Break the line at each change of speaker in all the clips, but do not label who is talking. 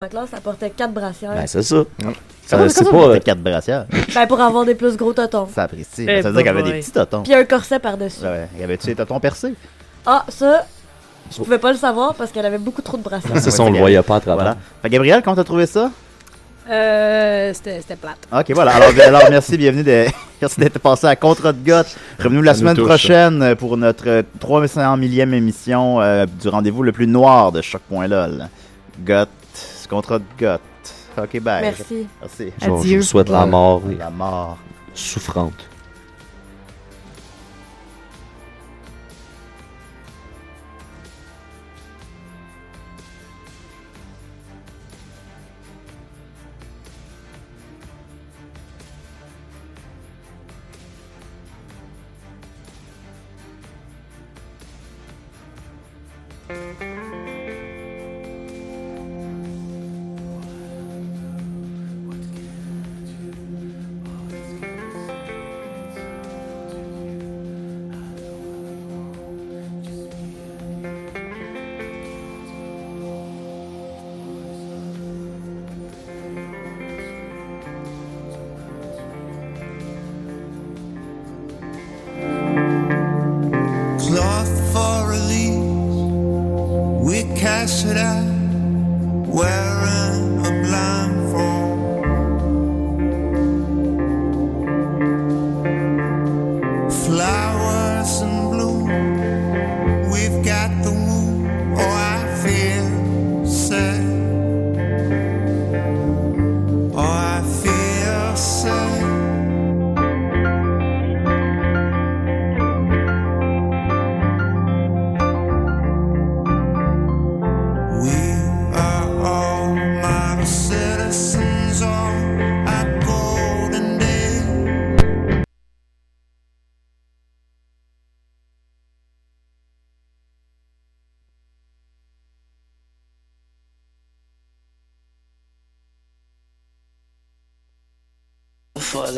ma classe, elle portait quatre brassières.
Ben, c'est ça.
Ça
Euh,
va,
c'est pas-
pas quatre brassières?
Ben, pour avoir des plus gros totons.
Ça apprécie.
Eh,
ça veut dire qu'elle avait des petits totons.
Puis un corset par-dessus.
Ouais, y avait-tu des totons percés?
Ah, ça, je pouvais pas le savoir parce qu'elle avait beaucoup trop de brassières.
C'est ça, on le voyait pas à travers.
Voilà. Fait, Gabriel, comment t'as trouvé ça?
Euh, c'était c'était plate.
Ok, voilà. Alors, alors merci, bienvenue. De... Merci d'être passé à Contre de Goth. Revenez-nous la
Ça
semaine
touche,
prochaine euh, pour notre euh, 300 millième émission euh, du rendez-vous le plus noir de Choc.lol. Goth, Contre de Goth. Ok, bye.
Merci.
Merci.
Je, je vous souhaite la mort et
La mort.
souffrante.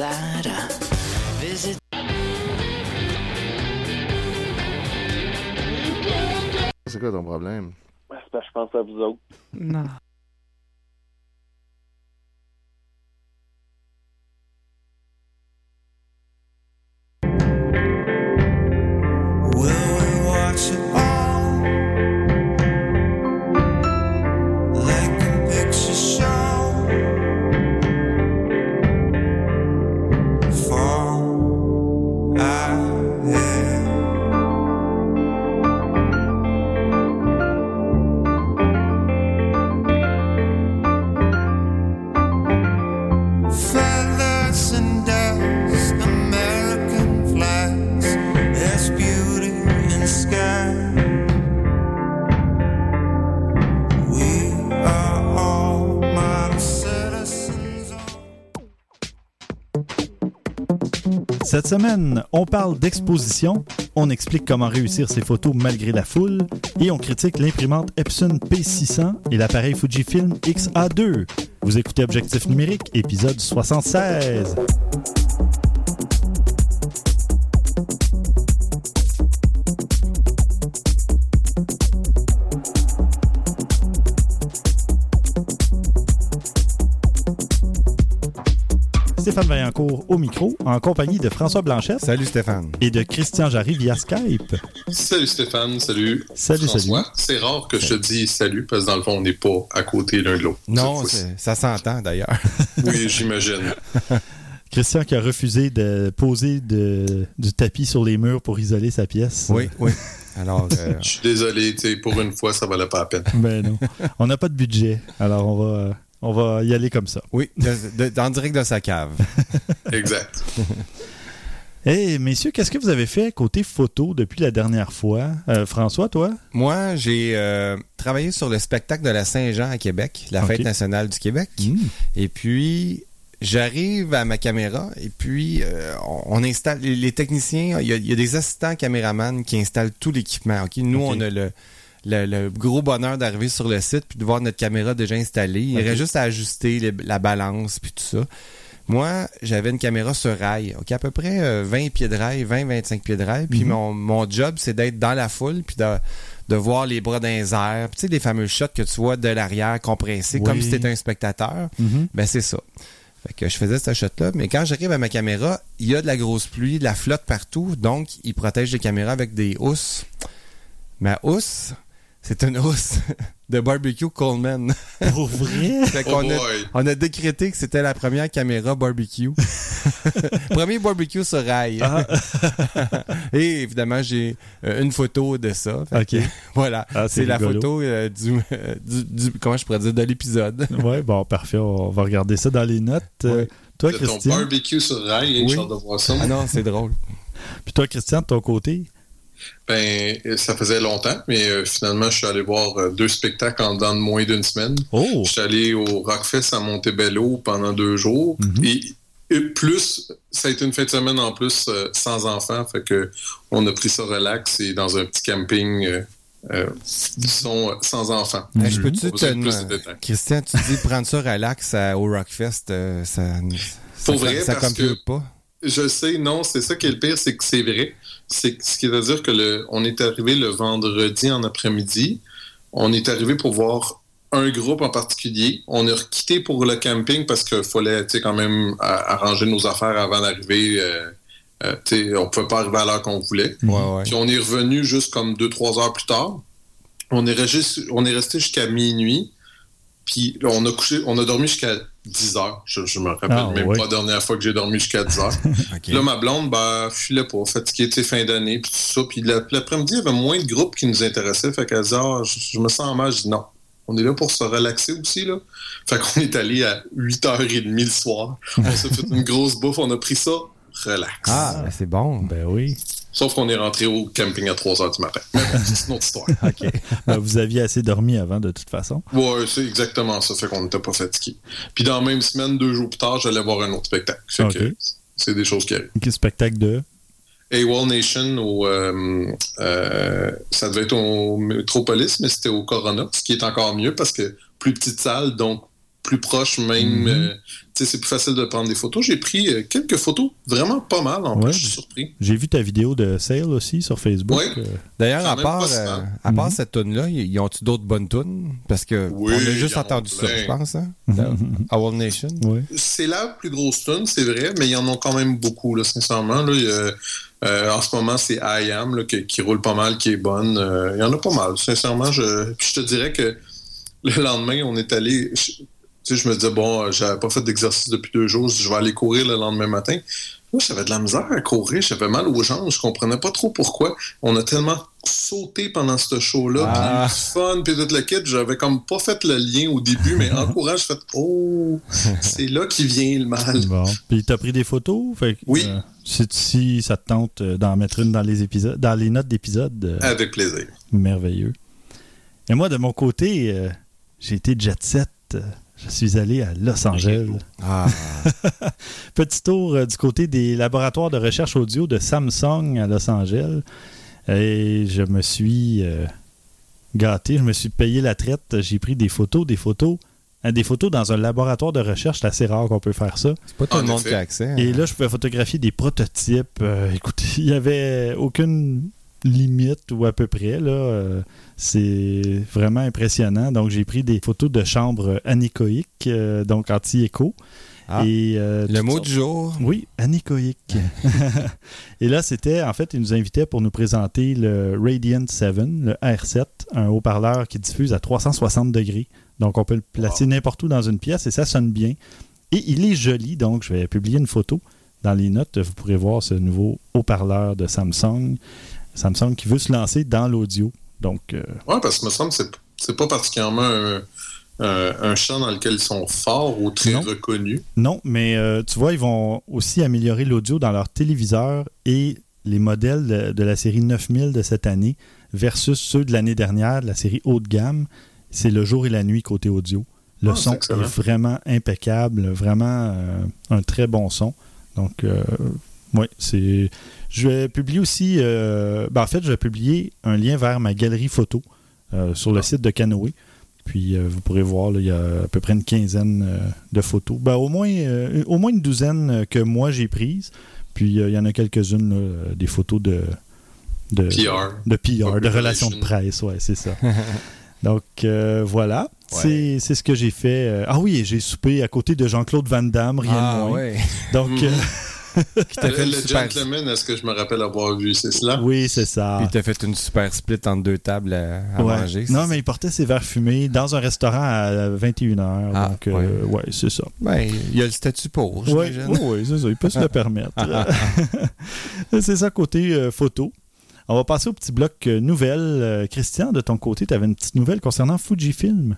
That, I visit.
C'est quoi ton problème?
C'est parce que je pense à vous autres.
Non.
Cette semaine, on parle d'exposition, on explique comment réussir ses photos malgré la foule et on critique l'imprimante Epson P600 et l'appareil Fujifilm X-A2. Vous écoutez Objectif numérique, épisode 76. Stéphane Vaillancourt au micro, en compagnie de François Blanchette
Salut Stéphane.
et de Christian Jarry via Skype.
Salut Stéphane, salut.
Salut,
François. C'est rare que je te dise salut parce que dans le fond, on n'est pas à côté l'un de l'autre.
Non, ça s'entend d'ailleurs.
Oui, j'imagine.
Christian qui a refusé de poser de- du tapis sur les murs pour isoler sa pièce.
oui, oui. Alors, euh,
Je suis désolé, tu sais, pour une fois, ça valait pas la peine.
Ben non. On n'a pas de budget. Alors on va, euh, on va y aller comme ça.
oui, de- de- en direct de sa cave.
Exact.
Hey, messieurs, qu'est-ce que vous avez fait côté photo depuis la dernière fois? Euh, François, toi?
Moi, j'ai euh, travaillé sur le spectacle de la Saint-Jean à Québec, la fête nationale du Québec. Et puis, j'arrive à ma caméra et puis euh, on, on installe les, techniciens. Il y, a, il y a des assistants caméramans qui installent tout l'équipement. Ok, Nous, on a le, le, le gros bonheur d'arriver sur le site puis de voir notre caméra déjà installée. Il
Ok.
reste juste à ajuster les- la balance puis tout ça. Moi, j'avais une caméra sur rail, ok, à peu près euh, 20 pieds de rail, 20-25 pieds de rail. Puis
Mhm.
mon, mon job, c'est d'être dans la foule, puis de, de voir les bras dans les airs. Tu sais, les fameux shots que tu vois de l'arrière compressés,
Oui.
comme si t'étais un spectateur.
Mhm.
Ben, c'est ça. Fait que je faisais ce shot-là. Mais quand j'arrive à ma caméra, il y a de la grosse pluie, de la flotte partout. Donc, il protège les caméras avec des housses. Ma housse, c'est une housse de barbecue Coleman.
Pour vrai?
fait
Oh
a, on a décrété que c'était la première caméra barbecue. Premier barbecue sur rail.
Ah.
Et évidemment, j'ai euh, une photo de ça. Fait
Ok.
que, voilà.
Ah, c'est
la photo euh, du, euh, du, du- Comment je pourrais dire De l'épisode.
Ouais, bon, parfait. On va regarder ça dans les notes. Euh,
Ouais.
toi,
De ton
Christian?
barbecue sur rail, hein,
Oui.
de voir ça.
Ah non, c'est drôle.
Puis toi, Christian, de ton côté?
Ben, ça faisait longtemps, mais euh, finalement, je suis allé voir euh, deux spectacles en dedans de moins d'une semaine.
Oh!
Je suis allé au Rockfest à Montebello pendant deux jours.
Mhm.
et, et plus, ça a été une fin de semaine en plus euh, sans enfants. Fait que on a pris ça relax et dans un petit camping, euh, euh, disons, euh, sans enfants.
Je peux-tu
Pas besoin
te.
de plus de détails.
Christian, tu dis prendre ça relax à- au Rockfest, euh, ça.
Pour
ça,
vrai,
ça
parce
compute
que-
pas?
Je sais, non, c'est ça qui est le pire, c'est que c'est vrai. C'est ce qui veut dire que le, on est arrivé le vendredi en après-midi. On est arrivé pour voir un groupe en particulier. On a quitté pour le camping parce qu'il fallait, quand même arranger nos affaires avant d'arriver. Euh, euh, on pouvait pas arriver à l'heure qu'on voulait.
Ouais, ouais.
Puis on est revenu juste comme deux, trois heures plus tard. On est resté, on est resté jusqu'à minuit. Puis on a couché, on a dormi jusqu'à 10 heures. Je, je me rappelle
Ah,
même pas la dernière fois que j'ai dormi jusqu'à 10 heures. Là, ma blonde, ben, je filais pas, fatiguée, tu sais, fin d'année, puis tout ça. Puis la- l'après-midi, il y avait moins de groupes qui nous intéressaient. Fait qu'elle disait, ah, je, je me sens mal. Je dis, non, on est là pour se relaxer aussi, là. Fait qu'on est allé à 8h30 le soir. On s'est fait une grosse bouffe, on a pris ça relax.
Ah, ben, c'est bon.
Ben oui.
Sauf qu'on est rentré au camping à 3h du matin. Mais bon, c'est une autre histoire.
OK.
Ben, vous aviez assez dormi avant, de toute façon.
Ouais, c'est exactement ça. Fait qu'on n'était pas fatigué. Puis dans la même semaine, deux jours plus tard, j'allais voir un autre spectacle. Fait
Ok.
que c'est des choses qui arrivent.
Quel spectacle de?
AWOL Nation, au, euh, euh, ça devait être au Metropolis, mais c'était au Corona, ce qui est encore mieux parce que plus petite salle, donc plus proche même.
Mhm.
euh, c'est plus facile de prendre des photos. J'ai pris euh, quelques photos, vraiment pas mal en
Ouais.
plus, je suis surpris.
J'ai vu ta vidéo de sale aussi sur Facebook.
Ouais.
Euh,
D'ailleurs, à part, euh, à part
Mhm.
cette tune-là, y, y ont-tu d'autres bonnes tunes? Parce que
Oui,
on a juste
en
entendu ça, je pense, hein? Our Nation.
ouais.
C'est la plus grosse tune, c'est vrai, mais il y en a quand même beaucoup, là, sincèrement. Là, Il y a, euh, en ce moment, c'est I Am là, qui, qui roule pas mal, qui est bonne. Euh, il y en a pas mal, sincèrement. Je, puis je te dirais que le lendemain, on est allé. Je, tu sais, je me disais, bon, euh, j'avais pas fait d'exercice depuis deux jours, je vais aller courir le lendemain matin. Là, j'avais de la misère à courir, j'avais mal aux jambes, je comprenais pas trop pourquoi. On a tellement sauté pendant ce show-là,
Ah.
puis du fun, puis tout le kit, j'avais comme pas fait le lien au début, mais en courant, je fais Oh, c'est là qui vient le mal.
Bon. Puis t'as pris des photos? Fait que,
Oui.
euh, si, si ça te tente euh, d'en mettre une dans les épisodes, dans les notes d'épisodes, euh,
Avec plaisir.
merveilleux. Et moi, de mon côté, euh, j'ai été jet set. Je suis allé à Los Angeles.
Ah,
Petit tour euh, du côté des laboratoires de recherche audio de Samsung à Los Angeles. Et je me suis euh, gâté, je me suis payé la traite. J'ai pris des photos, des photos. hein, Des photos dans un laboratoire de recherche, c'est assez rare qu'on peut faire ça.
c'est pas tout le monde
effet.
qui a accès.
Et
hein.
là, je pouvais photographier des prototypes. Euh, écoutez, il n'y avait aucune limite ou à peu près. Là, Euh, c'est vraiment impressionnant. Donc, j'ai pris des photos de chambres anéchoïques, euh, donc anti-écho.
Ah.
Et, euh,
Le mot
sortes-
du jour.
oui, anéchoïque. Et là, c'était, en fait, il nous invitait pour nous présenter le Radiant 7, le R7, un haut-parleur qui diffuse à 360 degrés. Donc, on peut le placer n'importe où dans une pièce et ça sonne bien. Et il est joli, donc je vais publier une photo dans les notes. Vous pourrez voir ce nouveau haut-parleur de Samsung. Samsung qui veut se lancer dans l'audio. Donc, euh,
Ouais, parce que me semble que c'est- pas particulièrement un, un, un champ dans lequel ils sont forts ou très
Non.
reconnus.
Non, mais euh, tu vois, ils vont aussi améliorer l'audio dans leur téléviseur et les modèles de, de la série 9000 de cette année versus ceux de l'année dernière, de la série haut de gamme. C'est le jour et la nuit côté audio. Le
Ah,
son est vraiment impeccable, vraiment euh, un très bon son. Donc, euh, oui, c'est. Je vais publier aussi. euh, ben, en fait, je vais publier un lien vers ma galerie photo euh, sur le
Ah.
site de Canoë. Puis euh, vous pourrez voir, là, il y a à peu près une quinzaine de photos. Ben, au, moins, au moins une douzaine que moi j'ai prises. Puis il y en a quelques-unes, des photos de, de
PR.
de PR, de relations de presse, ouais, c'est ça. Donc voilà, c'est c'est ce que j'ai fait. Ah oui, j'ai soupé à côté de Jean-Claude Van Damme, rien de
Ah,
moins.
ouais.
Donc
Qui t'a fait
Le,
une
le
super...
gentleman, est-ce que je me rappelle avoir vu, c'est cela?
oui, c'est ça.
Puis t'as fait une super split entre deux tables à, à
Ouais.
manger.
Non, mais il portait ses verres fumés dans un restaurant à 21h.
Ah,
donc, euh, ouais, c'est ça.
Ben, il y a le statut pour,
Oui, oui, c'est ça. Il peut se le permettre. c'est ça, côté euh, photo. On va passer au petit bloc euh, nouvelles. Euh, Christian, de ton côté, tu avais une petite nouvelle concernant Fujifilm.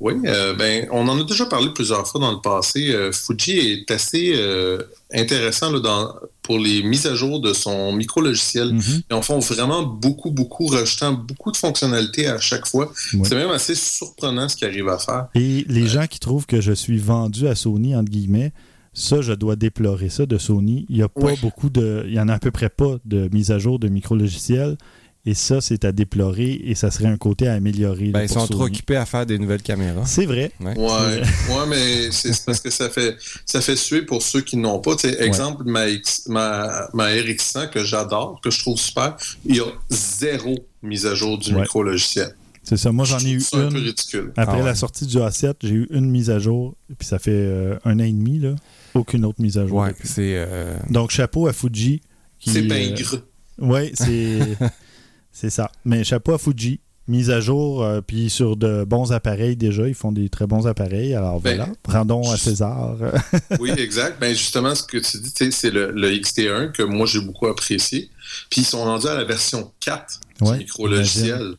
Oui, euh, ben, on en a déjà parlé plusieurs fois dans le passé. Euh, Fuji est assez euh, intéressant là, dans, pour les mises à jour de son micro-logiciel.
Mhm.
Ils en font vraiment beaucoup, beaucoup, rajoutant beaucoup de fonctionnalités à chaque fois.
Ouais.
C'est même assez surprenant ce qu'ils arrivent à faire.
Et les gens qui trouvent que je suis vendu à Sony, entre guillemets, ça, je dois déplorer ça de Sony. Il y a pas
Ouais.
beaucoup de. Il y en a à peu près pas de mise à jour de micro-logiciels. Et ça, c'est à déplorer et ça serait un côté à améliorer. là,
Ben, ils sont trop occupés à faire des nouvelles caméras.
C'est vrai.
Ouais.
Ouais, ouais, mais c'est parce que ça fait ça fait suer pour ceux qui n'ont pas. Exemple, ma, X- ma, ma RX100 que j'adore, que je trouve super, il y a zéro mise à jour du
Ouais.
micro-logiciel.
C'est ça. Moi, j'en ai eu
C'est un peu
une.
ridicule.
Après
Ah ouais.
la sortie du A7, j'ai eu une mise à jour. Puis ça fait euh, un an et demi, là. Aucune autre mise à jour.
Ouais, c'est... euh,
Donc, chapeau à Fuji.
C'est
euh,
pingre.
Oui, c'est c'est ça. Mais chapeau à Fuji, mise à jour, euh, puis sur de bons appareils déjà, ils font des très bons appareils. Alors
Ben,
voilà, rendons à César.
Oui, exact. Ben justement, ce que tu dis, tu sais, c'est le, le XT1 que moi j'ai beaucoup apprécié. Puis ils sont rendus à la version 4
Ouais,
du micro-logiciel.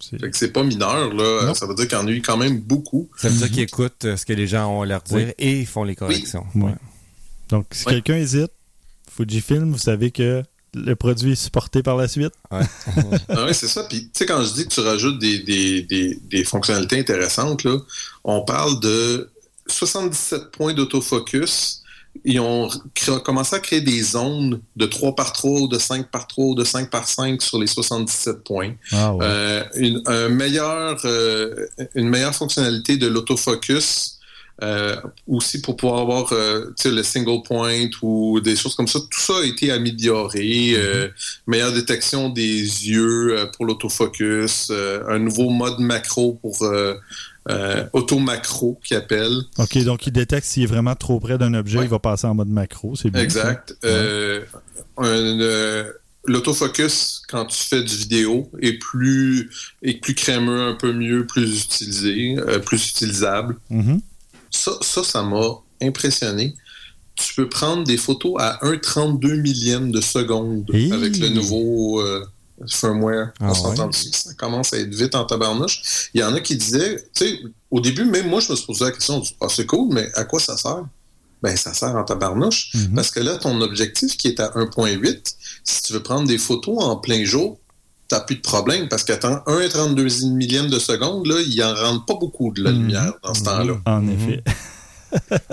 C'est-
Fait que c'est pas mineur, là.
Non.
Ça veut dire qu'il y en a eu quand même beaucoup.
Ça veut dire qu'ils écoutent euh, ce que les gens ont à leur dire
Oui.
et ils font les corrections.
Oui.
Ouais.
Donc, si
Ouais.
quelqu'un hésite, Fujifilm, vous savez que le produit est supporté par la suite.
Ah oui, c'est ça. Puis, tu sais, quand je dis que tu rajoutes des, des, des, des fonctionnalités intéressantes, là, on parle de 77 points d'autofocus. Ils ont commencé à créer des zones de 3 par 3 ou de 5 par 3 ou de 5 par 5 sur les 77 points.
Ah ouais.
Euh, une, un meilleur, euh, une meilleure fonctionnalité de l'autofocus. Euh, aussi pour pouvoir avoir euh, le single point ou des choses comme ça. Tout ça a été amélioré. euh, meilleure détection des yeux pour l'autofocus. un nouveau mode macro pour auto-macro qui appelle.
OK, donc il détecte s'il est vraiment trop près d'un objet,
Ouais.
il va passer en mode macro. C'est bien.
Exact. L'autofocus, quand tu fais du vidéo, est plus, est plus crémeux, un peu mieux, plus utilisé, plus utilisable.
Mhm.
Ça, ça, ça m'a impressionné. Tu peux prendre des photos à 1,32 millième de seconde avec le nouveau euh, firmware.
Ah
On
ouais?
Ça commence à être vite en tabarnouche. Il y en a qui disaient, tu sais, au début, même moi, je me suis posé la question, ah, c'est cool, mais à quoi ça sert? Ben, ça sert en tabarnouche.
Mhm.
Parce que là, ton objectif qui est à 1.8, si tu veux prendre des photos en plein jour, t'as plus de problème parce qu'attends 1,32 millième de seconde, là, il en rentre pas beaucoup de la
Mhm.
lumière dans ce temps-là.
En
Mhm.
effet.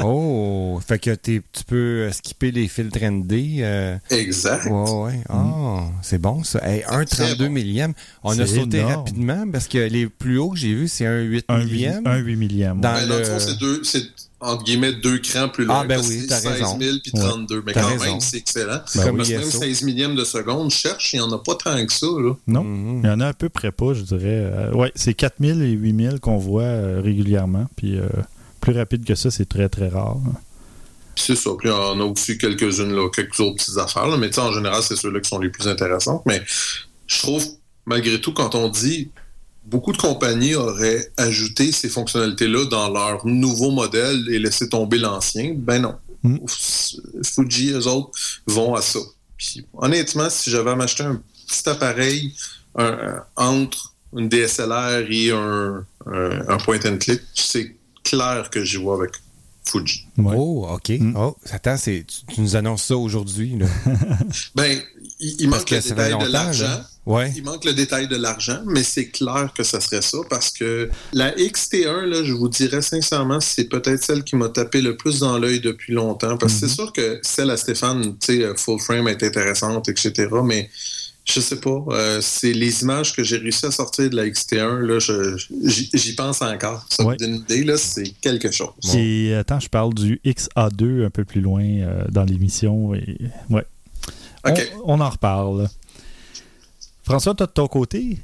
Oh, fait que tu peux euh, skipper les filtres ND. euh,
Exact.
Ouais, ouais. Ah, c'est bon ça. Hey, un
Très
32
bon.
millième. On a sauté
énorme.
rapidement parce que les plus hauts que j'ai vus, c'est un 8
Un,
millième.
8, un 8 millième.
Dans
Ben, dans le deux, c'est entre guillemets deux crans plus loin.
Ah, ben oui,
que
t'as
c'est 16
raison.
000 puis
Ouais.
32. Mais
T'as
quand
raison.
même, c'est excellent.
Ben
Comme
Parce que même
ISO.
16 millièmes de seconde, cherche, il n'y en a pas tant que ça. Là.
Non.
Mhm.
Il y en a à peu près pas, je dirais. Euh, ouais, c'est 4000 et 8000 qu'on voit euh, régulièrement. Puis euh, plus rapide que ça, c'est très, très rare.
Puis c'est ça. Puis on a aussi quelques-unes, là, quelques autres petites affaires. Là. Mais en général, c'est ceux-là qui sont les plus intéressantes. Mais je trouve, malgré tout, quand on dit beaucoup de compagnies auraient ajouté ces fonctionnalités-là dans leur nouveau modèle et laissé tomber l'ancien, ben non.
Mm.
Fuji, eux autres, vont à ça. Puis honnêtement, si j'avais à m'acheter un petit appareil un- entre une DSLR et un, un- un point and click, c'est clair que j'y vois avec Fuji.
Ouais.
Oh, OK.
Mm.
Oh, attends, c'est, tu, tu nous annonces ça aujourd'hui.
Ben, il, manque
que
le détail de l'argent.
Ouais.
Il manque le détail de l'argent, mais c'est clair que ça serait ça parce que la XT1, là, je vous dirais sincèrement, c'est peut-être celle qui m'a tapé le plus dans l'œil depuis longtemps. Parce que c'est sûr que celle à Stéphane, tu sais, full frame est intéressante, etc. Mais je sais pas, euh, c'est les images que j'ai réussi à sortir de la XT1, là, j'y pense encore. Ça
Ouais.
vous donne une idée, là, c'est quelque chose.
Et attends, je parle du XA2 un peu plus loin euh, dans l'émission. Et... Ouais.
OK.
On, on en reparle. François, toi de ton côté?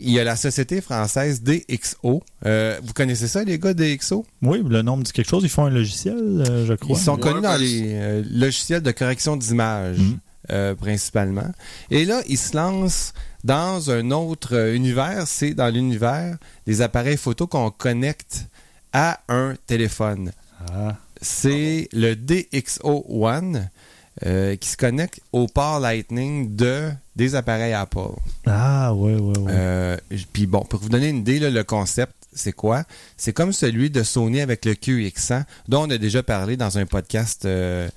Il y a la société française DxO. Euh, vous connaissez ça, les gars, DxO?
Oui, le nom me dit quelque chose. Ils font un logiciel, euh, je crois.
Ils sont
Ouais,
connus dans
ben,
les euh, logiciels de correction d'image,
Mhm.
euh, principalement. Et là, ils se lancent dans un autre univers. C'est dans l'univers des appareils photo qu'on connecte à un téléphone.
Ah,
C'est le DxO One euh, qui se connecte au port Lightning de, des appareils Apple.
ah ouais, ouais, ouais.
Euh, Puis bon, pour vous donner une idée, là, le concept, c'est quoi? C'est comme celui de Sony avec le QX100, dont on a déjà parlé dans un podcast. euh,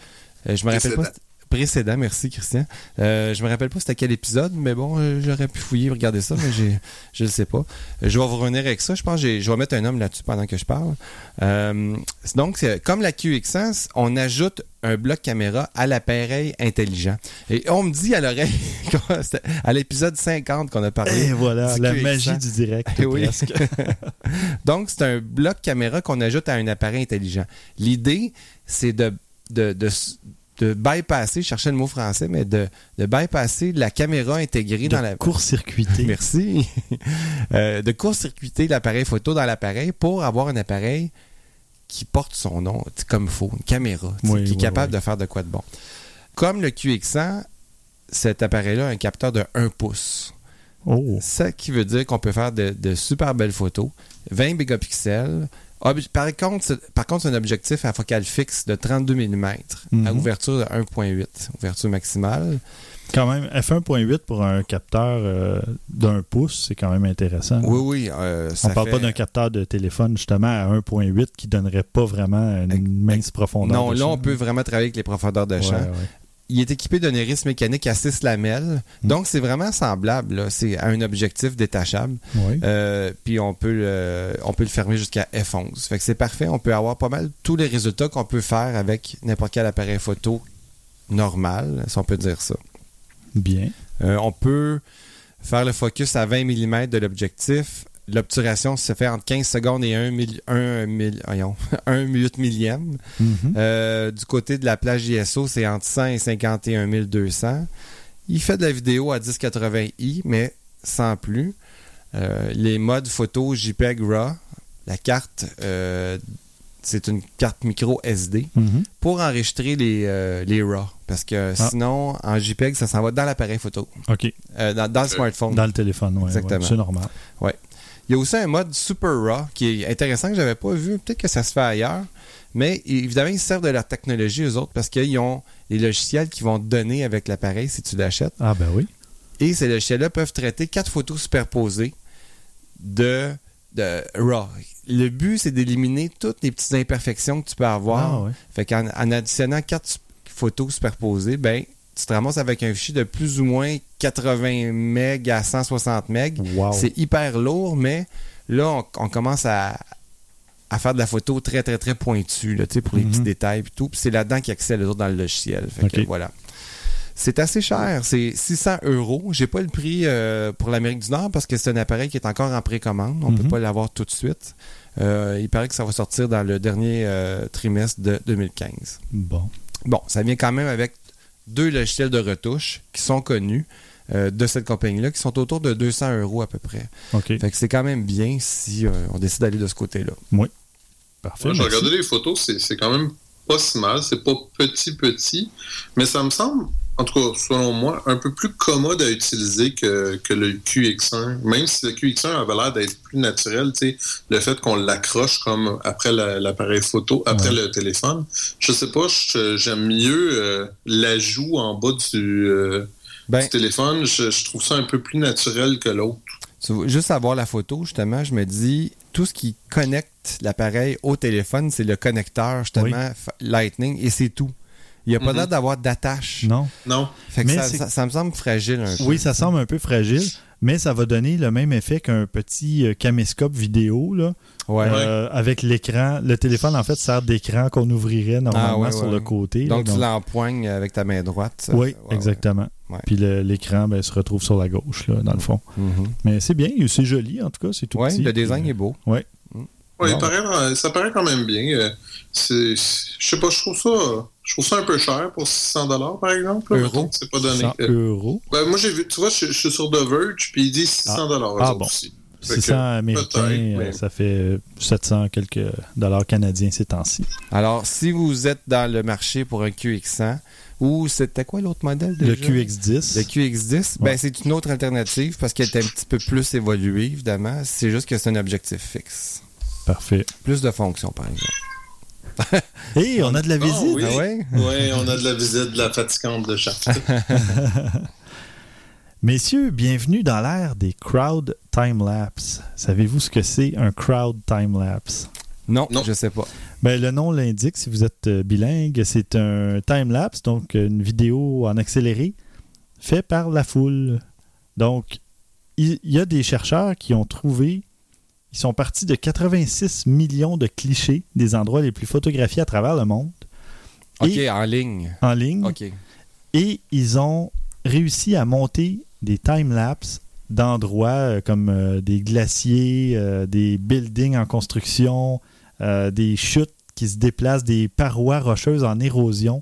euh, je me rappelle pas.
Précédent.
Merci Christian. Euh, je me rappelle pas c'était quel épisode, mais bon, euh, j'aurais pu fouiller, regarder ça, mais j'ai, je le sais pas. Euh, je vais vous revenir avec ça. Je pense que je vais mettre un homme là-dessus pendant que je parle. Euh, donc, comme la QX100, on ajoute un bloc caméra à l'appareil intelligent. Et on me dit à l'oreille, à l'épisode 50 qu'on a parlé,
Et voilà, la
QX100.
magie du direct.
Oui.
presque.
Donc, c'est un bloc caméra qu'on ajoute à un appareil intelligent. L'idée, c'est de, de, de, de bypasser, je cherchais le mot français, mais de, de bypasser la caméra intégrée dans la...
de court-circuité.
Merci. Euh, de court-circuiter l'appareil photo dans l'appareil pour avoir un appareil qui porte son nom, comme il faut, une caméra,
Oui,
qui est capable
oui.
de faire de quoi de bon. Comme le QX100, cet appareil-là a un capteur de 1 pouce.
Oh,
Ça qui veut dire qu'on peut faire de, de super belles photos, 20 mégapixels. Ob- Par contre, c'est- par contre, un objectif à focale fixe de 32 mm à
Mhm.
ouverture de 1.8, ouverture maximale.
quand même, f1.8 pour un capteur euh, d'un pouce, c'est quand même intéressant.
Oui, oui. euh, ça
On parle
fait-
pas d'un capteur de téléphone justement à 1.8 qui donnerait pas vraiment une mince profondeur.
Non,
de
là,
champ.
on peut vraiment travailler avec les profondeurs de
Ouais,
champ.
ouais.
Il est équipé d'un iris mécanique à 6 lamelles. Donc, c'est vraiment semblable. C'est un objectif détachable.
Oui.
Euh, puis on peut, le, on peut le fermer jusqu'à F11. Fait que c'est parfait. On peut avoir pas mal tous les résultats qu'on peut faire avec n'importe quel appareil photo normal, si on peut dire ça.
Bien.
Euh, on peut faire le focus à 20 mm de l'objectif. L'obturation se fait entre 15 secondes et 1, milli- un mill- voyons, un minute millième.
Mhm.
Euh, du côté de la plage ISO, c'est entre 100 et 51 200. Il fait de la vidéo à 1080i, mais sans plus. Euh, les modes photo JPEG RAW, la carte, euh, c'est une carte micro SD
Mhm.
pour enregistrer les, euh, les RAW. Parce que
Ah.
sinon, en JPEG, ça s'en va dans l'appareil photo,
OK.
euh, dans, dans le smartphone.
Dans le téléphone, oui.
Exactement.
c'est normal.
Il y a aussi un mode Super RAW qui est intéressant que j'avais pas vu. Peut-être que ça se fait ailleurs. Mais évidemment, ils servent de leur technologie, eux autres, parce qu'ils ont les logiciels qui vont te donner avec l'appareil si tu l'achètes.
Ah ben oui.
Et ces logiciels-là peuvent traiter quatre photos superposées de, de RAW. Le but, c'est d'éliminer toutes les petites imperfections que tu peux avoir.
Ah, ouais.
Fait qu'en en additionnant quatre photos superposées, ben, tu te ramasses avec un fichier de plus ou moins 80 MB à 160 MB.
Wow.
C'est hyper lourd, mais là, on, on commence à, à faire de la photo très, très, très pointue, là, pour les
Mhm.
petits détails et tout. C'est là-dedans qu'ils accèdent les autres dans le logiciel. Fait que
Ok.
voilà. C'est assez cher, c'est 600 euros. J'ai pas le prix euh, pour l'Amérique du Nord parce que c'est un appareil qui est encore en précommande. On
Mhm.
peut pas l'avoir tout de suite. Euh, il paraît que ça va sortir dans le dernier euh, trimestre de 2015.
Bon.
Bon, ça vient quand même avec deux logiciels de retouche qui sont connus euh, de cette compagnie-là, qui sont autour de 200 euros à peu près.
OK.
Fait que c'est quand même bien si euh, on décide d'aller de ce côté-là.
Parfait.
Moi, j'ai regardé les photos, c'est c'est quand même pas si mal. C'est pas petit, petit, mais ça me semble, en tout cas, selon moi, un peu plus commode à utiliser que, que le QX1. Même si le QX1 avait l'air d'être plus naturel, tu sais, le fait qu'on l'accroche comme après la- l'appareil photo, après
Ouais.
le téléphone. Je sais pas, j'aime mieux euh, l'ajout en bas du, euh,
Ben,
du téléphone. Je, je trouve ça un peu plus naturel que l'autre.
juste à voir la photo, justement, je me dis, tout ce qui connecte l'appareil au téléphone, c'est le connecteur, justement,
Oui.
Lightning, et c'est tout. Il n'y a pas
Mhm.
l'air d'avoir d'attache.
Non.
Non.
Fait que
Mais
ça,
c'est-
ça- ça me semble fragile un peu.
Oui, ça semble un peu fragile, mais ça va donner le même effet qu'un petit euh, caméscope vidéo, là,
Ouais.
euh, avec l'écran. Le téléphone, en fait, sert d'écran qu'on ouvrirait normalement
Ah, ouais,
sur
ouais.
le côté. là,
Donc, tu l'empoignes avec ta main droite. ça-
Oui, exactement.
Ouais.
Puis l'écran ben, se retrouve sur la gauche, là, dans le fond.
Mhm.
Mais c'est bien, c'est joli, en tout cas, c'est tout
Ouais,
petit.
le design est beau. Bon.
paraît- ça paraît quand même bien. Euh, Je sais pas, je trouve ça. Je trouve ça un peu cher pour 600 dollars par exemple. là.
Euros.
C'est pas donné.
100
Euh,
euros.
ben, moi, j'ai vu, tu vois, je, je suis sur The Verge, puis ils disent 600 dollars
Ah,
autres
bon.
aussi. Fait que,
600 américains, euh,
mais-
ça fait 700 quelques dollars canadiens ces temps-ci.
Alors, si vous êtes dans le marché pour un QX100, ou c'était quoi l'autre modèle
Le
déjà?
QX10.
Le QX10,
Ouais.
ben, c'est une autre alternative parce qu'elle est un petit peu plus évoluée, évidemment. C'est juste que c'est un objectif fixe.
Parfait.
Plus de fonctions, par exemple.
Et on a de la
Ah,
visite.
oui.
Ah ouais?
Ouais, on a de la visite de la fatigante de Shaft.
Messieurs, bienvenue dans l'ère des crowd time-lapse. Savez-vous ce que c'est un crowd time-lapse?
Non,
Non.
je sais pas.
Ben, le nom l'indique, si vous êtes euh, bilingue, c'est un time-lapse, donc une vidéo en accéléré, fait par la foule. Donc, il il y, a des chercheurs qui ont trouvé, ils sont partis de 86 millions de clichés des endroits les plus photographiés à travers le monde,
OK,
Et-
en ligne.
en ligne,
OK.
et ils ont réussi à monter des time-lapse d'endroits euh, comme euh, des glaciers, euh, des buildings en construction, euh, des chutes qui se déplacent, des parois rocheuses en érosion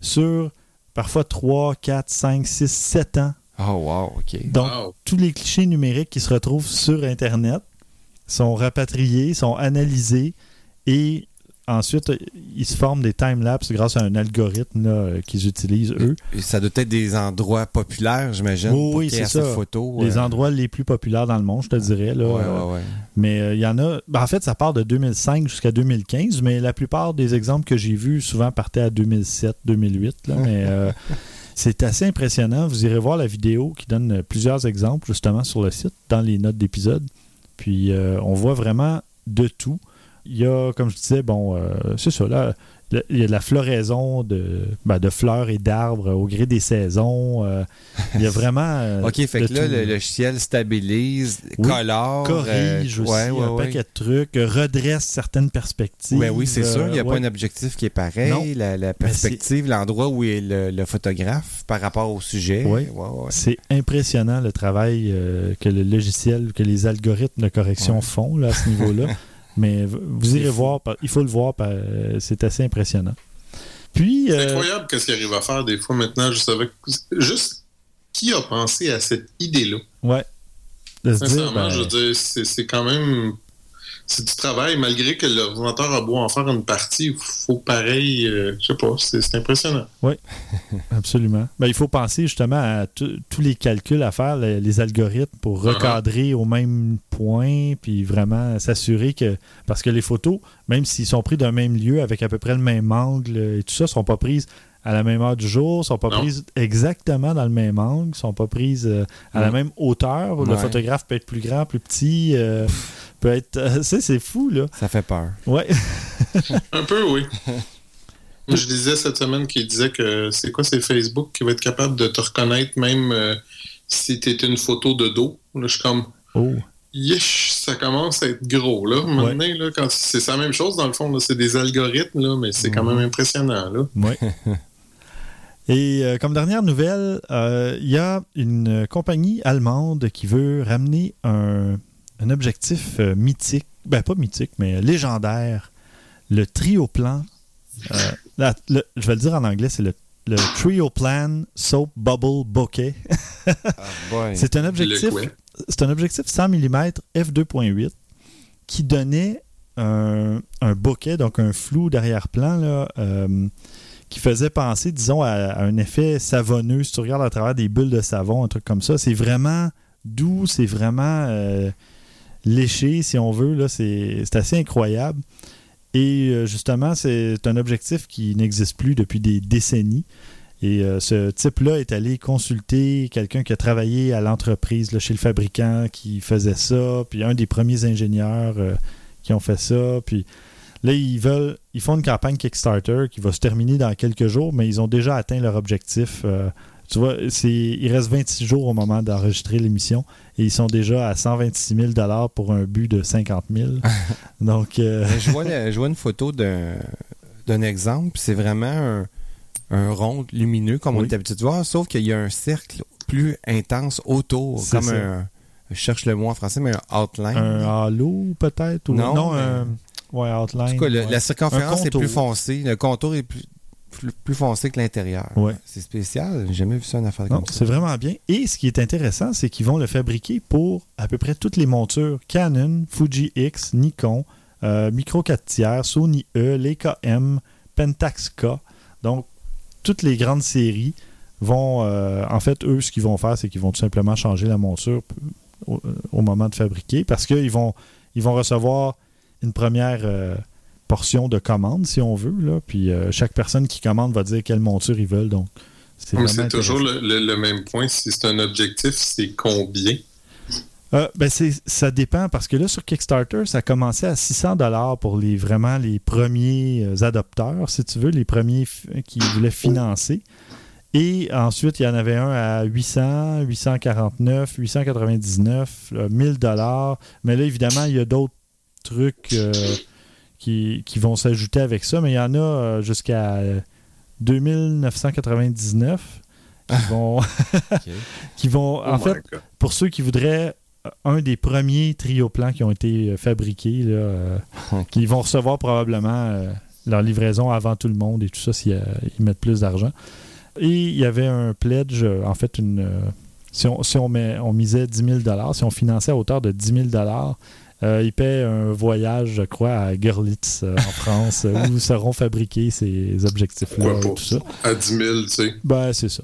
sur parfois 3, 4, 5, 6, 7 ans.
Oh, wow, OK.
Donc,
Wow.
tous les clichés numériques qui se retrouvent sur Internet sont rapatriés, sont analysés et ensuite, ils se forment des time-lapse grâce à un algorithme euh, qu'ils utilisent, eux.
Et ça doit être des endroits populaires, j'imagine.
Oui, c'est ça.
photos.
Les
euh,
endroits les plus populaires dans le monde, je te dirais. Là,
Ouais, ouais, ouais.
Mais euh, il y en a. ben, en fait, ça part de 2005 jusqu'à 2015, mais la plupart des exemples que j'ai vus souvent partaient à 2007, 2008. Là, mais euh, c'est assez impressionnant. Vous irez voir la vidéo qui donne plusieurs exemples justement sur le site, dans les notes d'épisode. Puis euh, on voit vraiment de tout. Il y a, comme je disais, bon, euh, c'est ça, là. Le- Il y a de la floraison de, ben, de fleurs et d'arbres au gré des saisons. euh, il y a vraiment. euh,
OK, fait que là, le logiciel stabilise,
Oui,
colore.
corrige
euh,
aussi
ouais, ouais,
un
ouais.
paquet de trucs, redresse certaines perspectives.
Ben oui, c'est sûr. Il n'y a pas un objectif qui est pareil.
Non.
La, la perspective, l'endroit où est le, le photographe par rapport au sujet.
Oui.
Ouais, ouais.
C'est impressionnant le travail que le logiciel, que les algorithmes de correction font là, à ce niveau-là. Mais vous irez voir, il faut le voir, euh, c'est assez impressionnant. Puis,
C'est
euh,
incroyable qu'est-ce qu'il arrive à faire des fois maintenant, juste avec. Juste qui a pensé à cette idée-là?
ouais, de se dire,
Sincèrement,
ben,
je veux dire, c'est quand même. C'est du travail, malgré que l'ordinateur a beau en faire une partie, il faut pareil, euh, je sais pas, c'est impressionnant.
absolument. Ben, il faut penser justement à tous les calculs à faire, les, les algorithmes pour recadrer au même point, puis vraiment s'assurer que. Parce que les photos, même s'ils sont pris d'un même lieu avec à peu près le même angle et tout ça, sont pas prises à la même heure du jour, sont pas
Non.
prises exactement dans le même angle, sont pas prises euh, à la même hauteur. Le photographe peut être plus grand, plus petit, euh, peut être. euh, c'est fou, là.
Ça fait peur.
Ouais.
Un peu, oui. Je disais cette semaine qu'il disait que c'est quoi, c'est Facebook qui va être capable de te reconnaître même euh, si tu une photo de dos. Là, je suis comme,
Oh.
yesh, ça commence à être gros, là. Maintenant, là, quand c'est la même chose, dans le fond, là, c'est des algorithmes, là, mais c'est quand
Mhm.
même impressionnant, là.
Ouais. Et euh, comme dernière nouvelle, euh, il y a une compagnie allemande qui veut ramener un, un objectif euh, mythique, ben pas mythique, mais légendaire, le Trioplan. Euh, la- le- je vais le dire en anglais, c'est le, le Trioplan Soap Bubble Bokeh. C'est un objectif, c'est un objectif 100 mm f2.8 qui donnait un, un bokeh, donc un flou d'arrière-plan, là, euh, qui faisait penser, disons, à, à un effet savonneux. Si tu regardes à travers des bulles de savon, un truc comme ça, c'est vraiment doux, c'est vraiment euh, léché, si on veut. C'est assez incroyable. Et euh, justement, c'est un objectif qui n'existe plus depuis des décennies. Et euh, ce type-là est allé consulter quelqu'un qui a travaillé à l'entreprise, chez le fabricant, qui faisait ça, puis un des premiers ingénieurs euh, qui ont fait ça. Puis là, ils veulent, ils font une campagne Kickstarter qui va se terminer dans quelques jours, mais ils ont déjà atteint leur objectif. Tu vois, il reste 26 jours au moment d'enregistrer l'émission et ils sont déjà à 126 000 pour un but de 50 000. Donc, euh,
je, vois le- je vois une photo d'un exemple, c'est vraiment un, un rond lumineux, comme on est habitué de voir, sauf qu'il y a un cercle plus intense autour, comme
ça.
un. Je cherche le mot en français, mais un outline.
un halo peut-être ou
Non,
non, un ouais, outline.
en tout cas, le-
ouais.
la circonférence est plus foncée, le contour est plus. Plus, plus foncé que l'intérieur.
Ouais.
C'est spécial. J'ai jamais vu ça une affaire
Non,
comme ça.
c'est vraiment bien. Et ce qui est intéressant, c'est qu'ils vont le fabriquer pour à peu près toutes les montures Canon, Fuji X, Nikon, euh, Micro 4 tiers, Sony E, Leica M, Pentax K. Donc, toutes les grandes séries vont. euh, en fait, eux, ce qu'ils vont faire, c'est qu'ils vont tout simplement changer la monture p- au, au moment de fabriquer parce qu'ils vont, ils vont recevoir une première. euh, portion de commande si on veut là puis euh, chaque personne qui commande va dire quelle monture ils veulent donc c'est
toujours le, le- le même point. Si c'est un objectif, c'est combien?
Euh, ben c'est, ça dépend parce que là sur Kickstarter, ça commençait à 600 dollars pour les vraiment les premiers euh, adopteurs, si tu veux, les premiers qui voulaient financer. Et ensuite, il y en avait un à 800, 849, 899, euh, 1000 dollars. Mais là, évidemment, il y a d'autres trucs euh, qui, qui vont s'ajouter avec ça, mais il y en a euh, jusqu'à euh, 2999 qui vont, qui vont en
Oh
fait,
God.
pour ceux qui voudraient euh, un des premiers trioplans qui ont été fabriqués, là, euh, qui vont recevoir probablement euh, leur livraison avant tout le monde et tout ça s'ils ils mettent plus d'argent. Et il y avait un pledge, en fait, une, euh, si, on, si on, met, on misait 10 000 si on finançait à hauteur de 10 000 euh, ils paient un voyage, je crois, à Görlitz, euh, en France, euh, où seront fabriqués ces objectifs-là et tout ça.
À 10 000, tu sais?
Ben, c'est ça.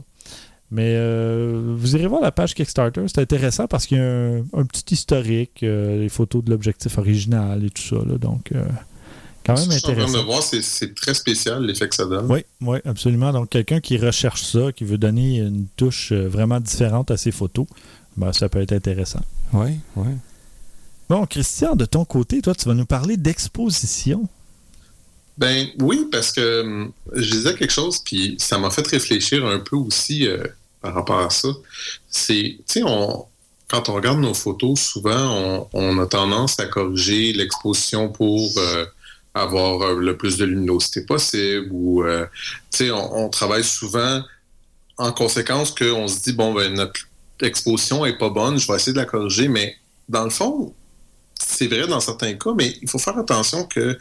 Mais euh, vous irez voir la page Kickstarter, c'est intéressant parce qu'il y a un, un petit historique, euh, les photos de l'objectif original et tout ça. là. donc, euh, quand même
Je suis en train de
intéressant.
voir, c'est- c'est très spécial l'effet que ça donne.
Oui, oui, absolument. Donc, quelqu'un qui recherche ça, qui veut donner une touche vraiment différente à ses photos, ben, ça peut être intéressant.
Oui, oui.
Bon, Christian, de ton côté, toi, tu vas nous parler d'exposition.
Ben oui, parce que hum, je disais quelque chose, puis ça m'a fait réfléchir un peu aussi euh, par rapport à ça. C'est, tu sais, on, quand on regarde nos photos, souvent, on, a tendance à corriger l'exposition pour euh, avoir euh, le plus de luminosité possible, ou, euh, tu sais, on, on travaille souvent en conséquence qu'on se dit, bon, ben, notre exposition est pas bonne, je vais essayer de la corriger, mais dans le fond, c'est vrai dans certains cas, mais il faut faire attention que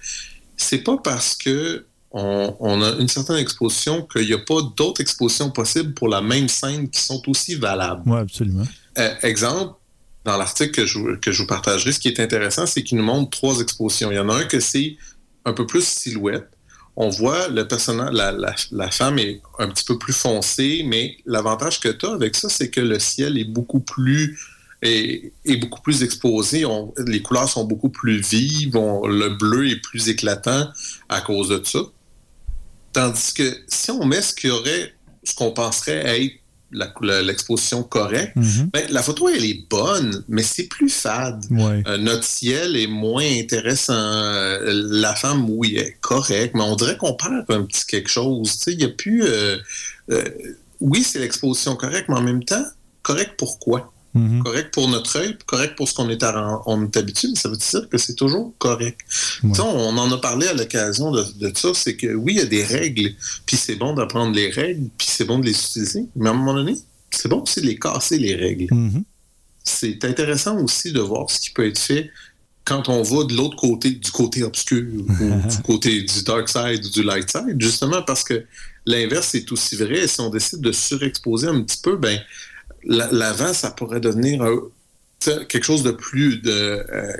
c'est pas parce que on, on a une certaine exposition qu'il n'y a pas d'autres expositions possibles pour la même scène qui sont aussi valables.
Oui, absolument.
Euh, exemple, dans l'article que je, vous- que je vous partagerai, ce qui est intéressant, c'est qu'il nous montre trois expositions. Il y en a un que c'est un peu plus silhouette. On voit le personnage, la, la- la femme est un petit peu plus foncée, mais l'avantage que tu as avec ça, c'est que le ciel est beaucoup plus est, est beaucoup plus exposé. On- les couleurs sont beaucoup plus vives. on- le bleu est plus éclatant à cause de ça. Tandis que si on met ce qu'il y aurait, ce qu'on penserait être l'exposition correcte,
Mhm.
ben, la photo, elle est bonne, mais c'est plus fade.
Ouais.
Euh, notre ciel est moins intéressant. Euh, la femme, oui, est correcte, mais on dirait qu'on perd un petit quelque chose. Il n'y a plus. euh, euh, oui, c'est l'exposition correcte, mais en même temps, correct pourquoi?
Mhm.
Correct pour notre œil, correct pour ce qu'on est, à- on est habitué, mais ça veut dire que c'est toujours correct.
Ouais.
Tu sais, on en a parlé à l'occasion de, de ça, c'est que oui, il y a des règles, puis c'est bon d'apprendre les règles, puis c'est bon de les utiliser, mais à un moment donné, c'est bon aussi de les casser, les règles
Mhm.
c'est intéressant aussi de voir ce qui peut être fait quand on va de l'autre côté, du côté obscur ou du côté du dark side ou du light side, justement parce que l'inverse est aussi vrai. Si on décide de surexposer un petit peu, ben l'avant, ça pourrait devenir un- quelque chose de plus de. euh,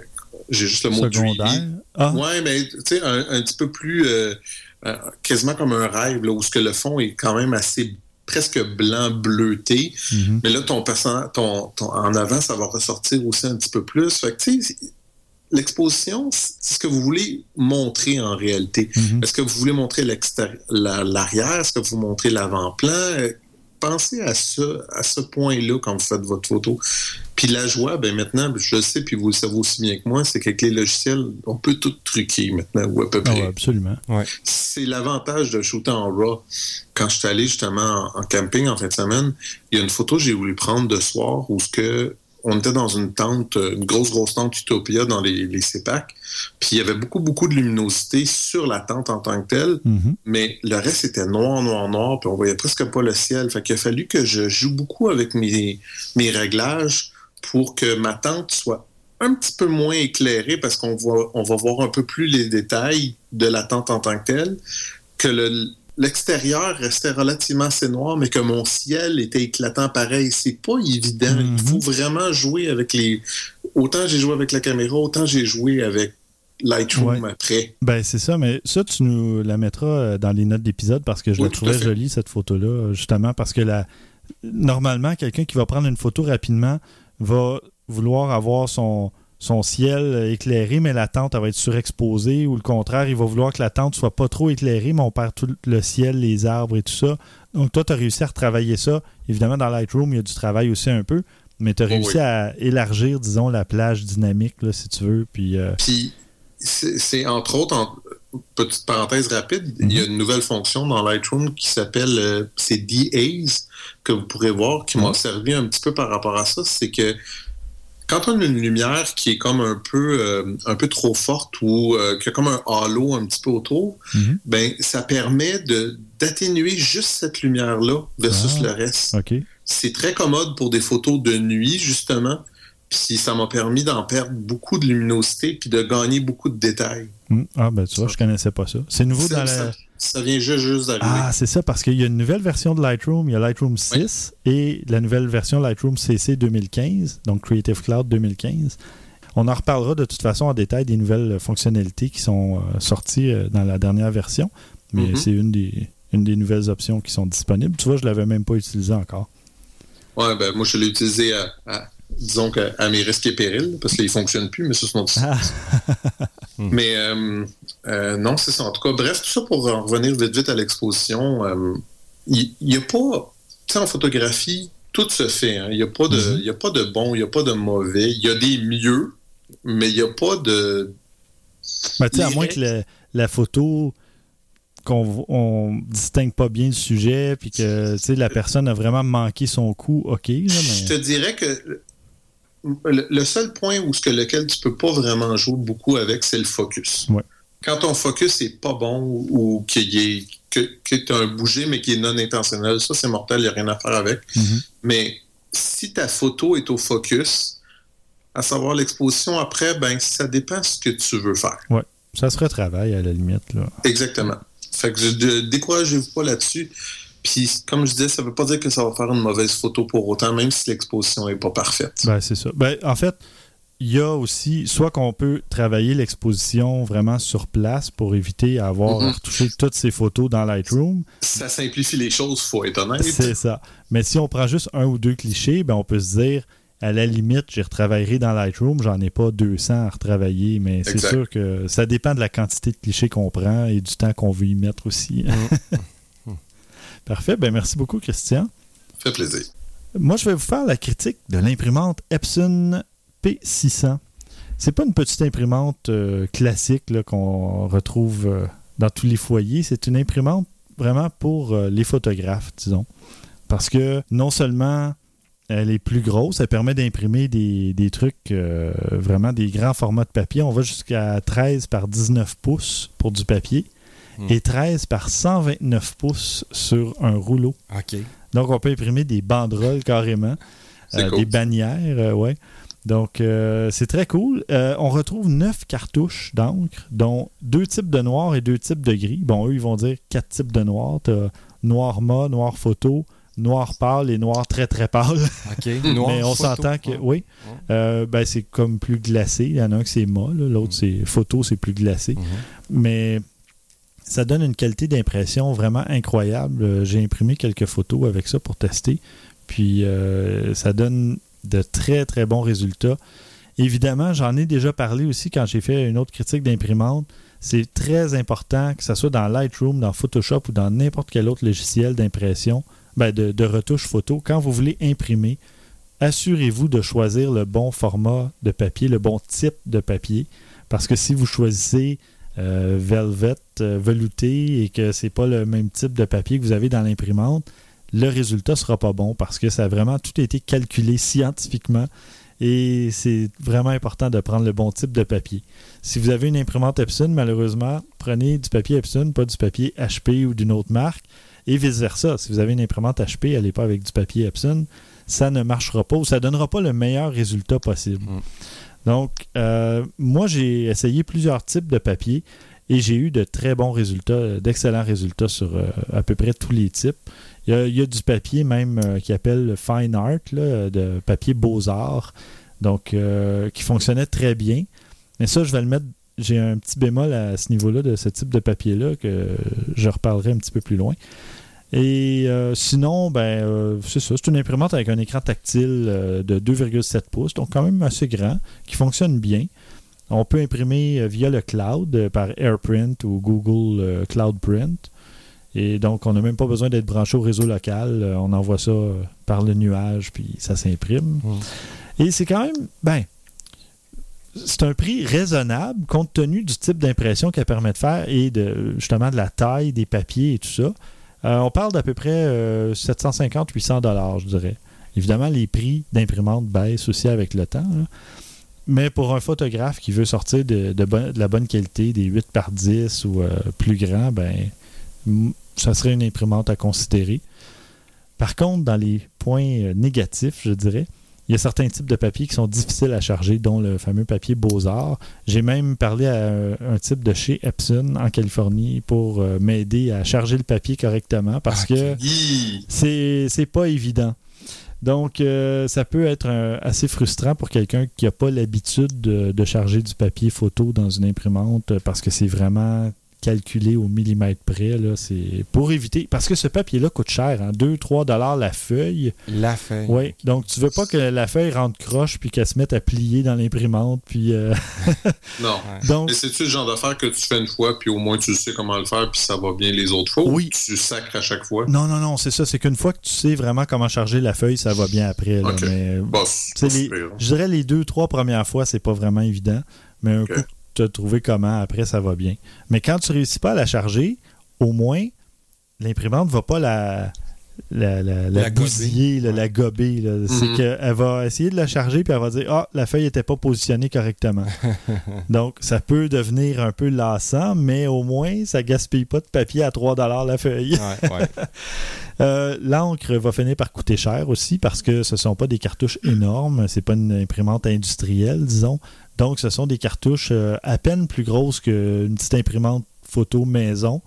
J'ai juste le mot
Secondaire. Ah,
Ouais, mais tu sais, un, un petit peu plus euh, euh, quasiment comme un rêve, là, où ce que le fond est quand même assez presque blanc bleuté.
mhm.
Mais là, ton ton, ton- en avant, ça va ressortir aussi un petit peu plus. Fait que, tu sais, c'est- l'exposition, c'est ce que vous voulez montrer en réalité.
Mhm.
Est-ce que vous voulez montrer la- l'arrière? Est-ce que vous montrez l'avant-plan? Pensez à ce, à ce point-là quand vous faites votre photo. Puis la joie, ben maintenant, je le sais, puis vous le savez aussi bien que moi, c'est qu'avec les logiciels, on peut tout truquer maintenant, ou à peu
Ah
près
ouais, absolument.
c'est l'avantage de shooter en RAW. Quand je suis allé justement en, en camping en fin de semaine, il y a une photo que j'ai voulu prendre de soir où ce que on était dans une tente, une grosse, grosse tente Utopia dans les, les CEPAC. Puis il y avait beaucoup, beaucoup de luminosité sur la tente en tant que telle,
Mhm.
mais le reste était noir, noir, noir, puis on voyait presque pas le ciel. Fait qu'il a fallu que je joue beaucoup avec mes, mes réglages pour que ma tente soit un petit peu moins éclairée parce qu'on va, on va voir un peu plus les détails de la tente en tant que telle, que le, l'extérieur restait relativement assez noir, mais que mon ciel était éclatant pareil. C'est pas évident.
Mhm.
Il faut vraiment jouer avec les. Autant j'ai joué avec la caméra, autant j'ai joué avec Lightroom
Ouais.
après.
Ben, c'est ça, mais ça, tu nous la mettras euh, dans les notes d'épisode parce que je
Oui,
la trouvais jolie, cette photo-là, justement, parce que la... normalement, quelqu'un qui va prendre une photo rapidement va vouloir avoir son, son ciel éclairé, mais la tente elle va être surexposée, ou le contraire, il va vouloir que la tente soit pas trop éclairée, mais on perd tout le ciel, les arbres et tout ça. Donc, toi, tu as réussi à retravailler ça. Évidemment, dans Lightroom, il y a du travail aussi un peu, mais tu as réussi
oui.
à élargir, disons, la plage dynamique, là, si tu veux. Puis, euh,
Puis, c'est entre autres, en, petite parenthèse rapide, il y a une nouvelle fonction dans Lightroom qui s'appelle euh, c'est DAs que vous pourrez voir, qui m'a servi un petit peu par rapport à ça. C'est que quand on a une lumière qui est comme un peu, euh, un peu trop forte ou euh, qui a comme un halo un petit peu autour,
Mhm.
ben, ça permet d'atténuer juste cette lumière-là versus
Ah.
le reste. C'est très commode pour des photos de nuit, justement. Puis ça m'a permis d'en perdre beaucoup de luminosité puis de gagner beaucoup de détails.
Hmm. Ah, ben tu vois, je connaissais pas ça. C'est nouveau dans la.
ça- ça vient juste, juste d'arriver.
Ah, c'est ça, parce qu'il y a une nouvelle version de Lightroom. Il y a Lightroom 6 et la nouvelle version Lightroom CC 2015, donc Creative Cloud 2015. On en reparlera de toute façon en détail des nouvelles fonctionnalités qui sont euh, sorties euh, dans la dernière version, mais
Mhm.
c'est une des, une des nouvelles options qui sont disponibles. Tu vois, je l'avais même pas utilisé encore.
Ouais, ben moi je l'ai utilisé à, à- disons qu'à à mes risques et périls, parce qu'il fonctionne plus, mais c'est son autre
Ah.
Mais euh, euh, non, c'est ça. En tout cas, bref, tout ça pour en revenir vite vite à l'exposition. euh, Il n'y a pas. Tu sais, en photographie, tout se fait. hein. Il n'y a, pas de-
Mhm.
y a pas de bon, il n'y a pas de mauvais. Il y a des mieux, mais il n'y a pas de.
Ben, tu sais, à moins que la, la photo qu'on on distingue pas bien le sujet, puis que tu sais, la personne a vraiment manqué son coup, ok. là,
Je te dirais que le, seul point où ce que lequel tu peux pas vraiment jouer beaucoup avec, c'est le focus.
Ouais.
Quand ton focus est pas bon ou, ou qu'il est que, que tu as un bougé mais qui est non intentionnel, ça c'est mortel, il n'y a rien à faire avec.
Mhm.
Mais si ta photo est au focus, à savoir l'exposition après, ben ça dépend ce que tu veux faire.
Ça se retravaille à la limite. Là.
Exactement. Fait que découragez-vous pas là-dessus. Puis, comme je disais, ça veut pas dire que ça va faire une mauvaise photo pour autant, même si l'exposition est pas parfaite.
Ben, c'est ça. Ben, en fait, il y a aussi, soit qu'on peut travailler l'exposition vraiment sur place pour éviter à avoir à
Mhm.
retoucher toutes ces photos dans Lightroom.
Ça simplifie les choses, faut être honnête.
C'est ça. Mais si on prend juste un ou deux clichés, ben, on peut se dire, à la limite, j'ai retravaillerai dans Lightroom, j'en ai pas 200 à retravailler, mais c'est sûr que ça dépend de la quantité de clichés qu'on prend et du temps qu'on veut y mettre aussi. Parfait. Ben, merci beaucoup, Christian.
Fait plaisir.
Moi, je vais vous faire la critique de l'imprimante Epson P600. C'est pas une petite imprimante euh, classique qu'on retrouve euh, dans tous les foyers. C'est une imprimante vraiment pour euh, les photographes, disons. Parce que non seulement elle est plus grosse, elle permet d'imprimer des, des trucs, vraiment des grands formats de papier. On va jusqu'à 13 par 19 pouces pour du papier
Hmm.
et 13 par 129 pouces sur un rouleau.
OK.
Donc, on peut imprimer des banderoles carrément, euh,
cool.
des bannières, euh, ouais. Donc, euh, c'est très cool. Euh, on retrouve neuf cartouches d'encre, dont deux types de noir et deux types de gris. Bon, eux, ils vont dire quatre types de noir. Tu as noir mat, noir photo, noir pâle et noir très, très pâle.
OK. Noir
Mais on s'entend que,
Ouais.
oui,
Ouais.
euh, ben, c'est comme plus glacé. Il y en a un qui c'est là, l'autre, c'est photo, c'est plus glacé.
Mhm.
Mais ça donne une qualité d'impression vraiment incroyable. Euh, J'ai imprimé quelques photos avec ça pour tester. Puis euh, ça donne de très très bons résultats. Évidemment, j'en ai déjà parlé aussi quand j'ai fait une autre critique d'imprimante. C'est très important que ce soit dans Lightroom, dans Photoshop ou dans n'importe quel autre logiciel d'impression, ben, de, de retouche photo. Quand vous voulez imprimer, assurez-vous de choisir le bon format de papier, le bon type de papier. Parce que si vous choisissez euh, velvet, euh, velouté et que c'est pas le même type de papier que vous avez dans l'imprimante, le résultat sera pas bon parce que ça a vraiment tout été calculé scientifiquement et c'est vraiment important de prendre le bon type de papier. Si vous avez une imprimante Epson, malheureusement, prenez du papier Epson, pas du papier HP ou d'une autre marque et vice-versa. Si vous avez une imprimante HP, allez pas avec du papier Epson, ça ne marchera pas ou ça donnera pas le meilleur résultat possible.
Mm.
Donc, euh, moi, j'ai essayé plusieurs types de papier Et j'ai eu de très bons résultats, euh, d'excellents résultats sur euh, à peu près tous les types. Il y a, du papier même qui appelle le Fine Art, de papier Beaux-Arts, donc qui fonctionnait très bien. Mais ça, je vais le mettre. J'ai un petit bémol à ce niveau-là de ce type de papier-là que je reparlerai un petit peu plus loin. Et euh, sinon, ben, euh, c'est ça. C'est une imprimante avec un écran tactile euh, de 2,7 pouces, donc quand même assez grand, qui fonctionne bien. On peut imprimer via le cloud par AirPrint ou Google Cloud Print. Et donc, on n'a même pas besoin d'être branché au réseau local. On envoie ça par le nuage, puis ça s'imprime. Et c'est quand même, ben, c'est un prix raisonnable compte tenu du type d'impression qu'elle permet de faire et de, justement de la taille des papiers et tout ça. Euh, on parle d'à peu près euh, 750-800 dollars, je dirais. Évidemment, les prix d'imprimante baissent aussi avec le temps. là. Mais pour un photographe qui veut sortir de, la bonne qualité, des 8 par 10 ou euh, plus grand, ben, ça serait une imprimante à considérer. Par contre, dans les points euh, négatifs, je dirais, il y a certains types de papiers qui sont difficiles à charger, dont le fameux papier Beaux-Arts. J'ai même parlé à un, type de chez Epson en Californie pour euh, m'aider à charger le papier correctement parce
Ok.
que c'est pas évident. Donc, euh, ça peut être euh, assez frustrant pour quelqu'un qui n'a pas l'habitude de, de charger du papier photo dans une imprimante parce que c'est vraiment calculé au millimètre près. là. C'est pour éviter. Parce que ce papier-là coûte cher, hein, 2-3 dollars la feuille.
La feuille.
Oui. Donc, tu veux pas que la feuille rentre croche puis qu'elle se mette à plier dans l'imprimante. Puis, euh,
Non.
donc,
Mais c'est-tu le genre d'affaire que tu fais une fois, puis au moins tu sais comment le faire, puis ça va bien les autres fois? ou
Oui.
Tu sacres à chaque fois?
non, non, non, c'est ça. C'est qu'une fois que tu sais vraiment comment charger la feuille, ça va bien après. là. Mais
c'est
les-. Je dirais les deux, trois premières fois, c'est pas vraiment évident. Mais un coup as trouvé comment, après, ça va bien. Mais quand tu réussis pas à la charger, au moins, l'imprimante va pas la, la, la, la
La gober.
bousiller, la gober. C'est
Mhm.
qu'elle va essayer de la charger, puis elle va dire Ah, la feuille n'était pas positionnée correctement. Donc, ça peut devenir un peu lassant, mais au moins, ça gaspille pas de papier à 3 la feuille.
Ouais, ouais.
Euh, L'encre va finir par coûter cher aussi parce que ce ne sont pas des cartouches énormes. C'est pas une imprimante industrielle, disons. Donc, ce sont des cartouches euh, à peine plus grosses qu'une petite imprimante photo maison.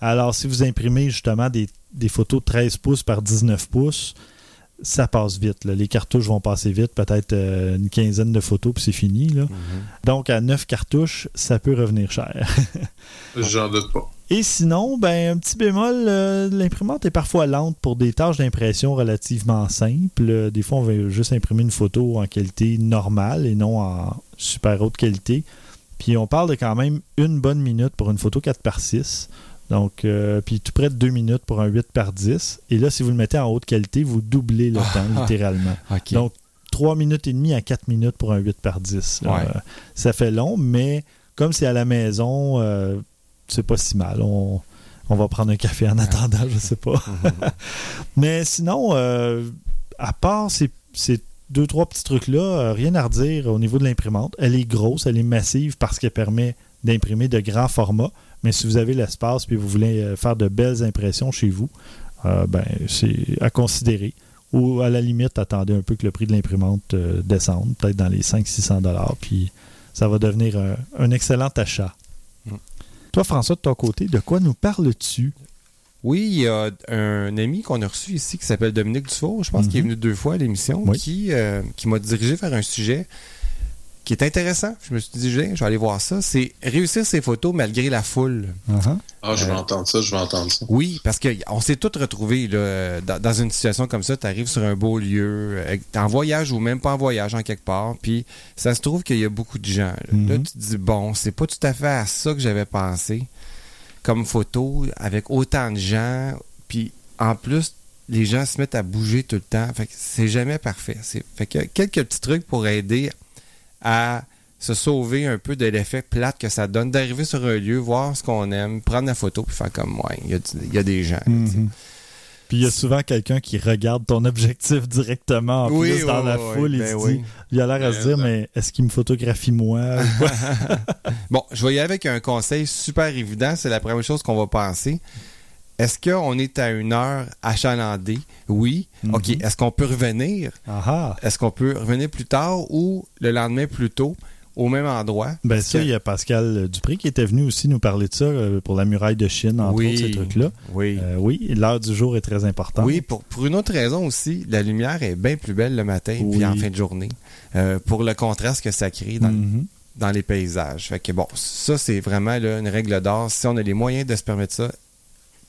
Alors, si vous imprimez justement des, des photos de 13 pouces par 19 pouces, ça passe vite. là. Les cartouches vont passer vite, peut-être euh, une quinzaine de photos, puis c'est fini. là. Donc, à 9 cartouches, ça peut revenir cher.
J'en doute pas.
Et sinon, ben, un petit bémol, euh, l'imprimante est parfois lente pour des tâches d'impression relativement simples. Des fois, on veut juste imprimer une photo en qualité normale et non en super haute qualité. Puis on parle de quand même une bonne minute pour une photo 4 par 6 Donc, euh, puis tout près de deux minutes pour un 8 par 10 Et là, si vous le mettez en haute qualité, vous doublez le temps, littéralement.
OK.
Donc, 3 minutes et demie à 4 minutes pour un 8 par 10. là.
Ouais.
Euh, ça fait long, mais comme c'est à la maison, euh, c'est pas si mal. On, on va prendre un café en attendant, je sais pas. mais sinon, à part ces, ces deux, trois petits trucs-là, rien à redire au niveau de l'imprimante. Elle est grosse, elle est massive parce qu'elle permet d'imprimer de grands formats. Mais si vous avez l'espace et vous voulez euh, faire de belles impressions chez vous, euh, ben, c'est à considérer. Ou à la limite, attendez un peu que le prix de l'imprimante euh, descende, peut-être dans les 500-600 dollars, puis ça va devenir un, un excellent achat.
Mm.
Toi, François, de ton côté, de quoi nous parles-tu?
Oui, il y a un ami qu'on a reçu ici qui s'appelle Dominique Dufour, je pense qu'il est venu deux fois à l'émission,
Oui.
qui, euh, qui m'a dirigé vers un sujet qui est intéressant. Je me suis dit, je vais aller voir ça. C'est réussir ses photos malgré la foule.
Uh-huh.
Ah, je vais
Euh,
entendre ça, je vais entendre ça.
Oui, parce qu'on s'est tous retrouvés là, dans, dans une situation comme ça. Tu arrives sur un beau lieu, euh, en voyage ou même pas en voyage en quelque part, puis ça se trouve qu'il y a beaucoup de gens. Là. Là, tu te dis, bon, c'est pas tout à fait à ça que j'avais pensé comme photo, avec autant de gens, puis en plus, les gens se mettent à bouger tout le temps. Fait que c'est jamais parfait. Fait que quelques petits trucs pour aider à se sauver un peu de l'effet plate que ça donne, d'arriver sur un lieu, voir ce qu'on aime, prendre la photo, puis faire comme, ouais, il y a, du- il y a des gens.
Mhm. Puis il y a souvent quelqu'un qui regarde ton objectif directement en
Oui,
plus dans
oui,
la
oui,
foule. il
ben
se
oui.
dit, il a l'air à se dire, mais est-ce qu'il me photographie moi?
Bon, je vais y aller avec un conseil super évident. C'est la première chose qu'on va penser. Est-ce qu'on est à une heure achalandée? Oui.
Mhm.
OK. Est-ce qu'on peut revenir?
Ah ah.
Est-ce qu'on peut revenir plus tard ou le lendemain plus tôt? au même endroit?
Ben ça, il y a Pascal Dupré qui était venu aussi nous parler de ça euh, pour la muraille de Chine, entre
Oui.
autres, ces trucs-là.
Oui.
Euh, oui, l'heure du jour est très importante.
Oui, pour, pour une autre raison aussi, la lumière est bien plus belle le matin
Oui.
puis en fin de journée. Euh, pour le contraste que ça crée dans,
Mhm.
dans les paysages. Fait que bon, ça c'est vraiment là, une règle d'or. Si on a les moyens de se permettre ça,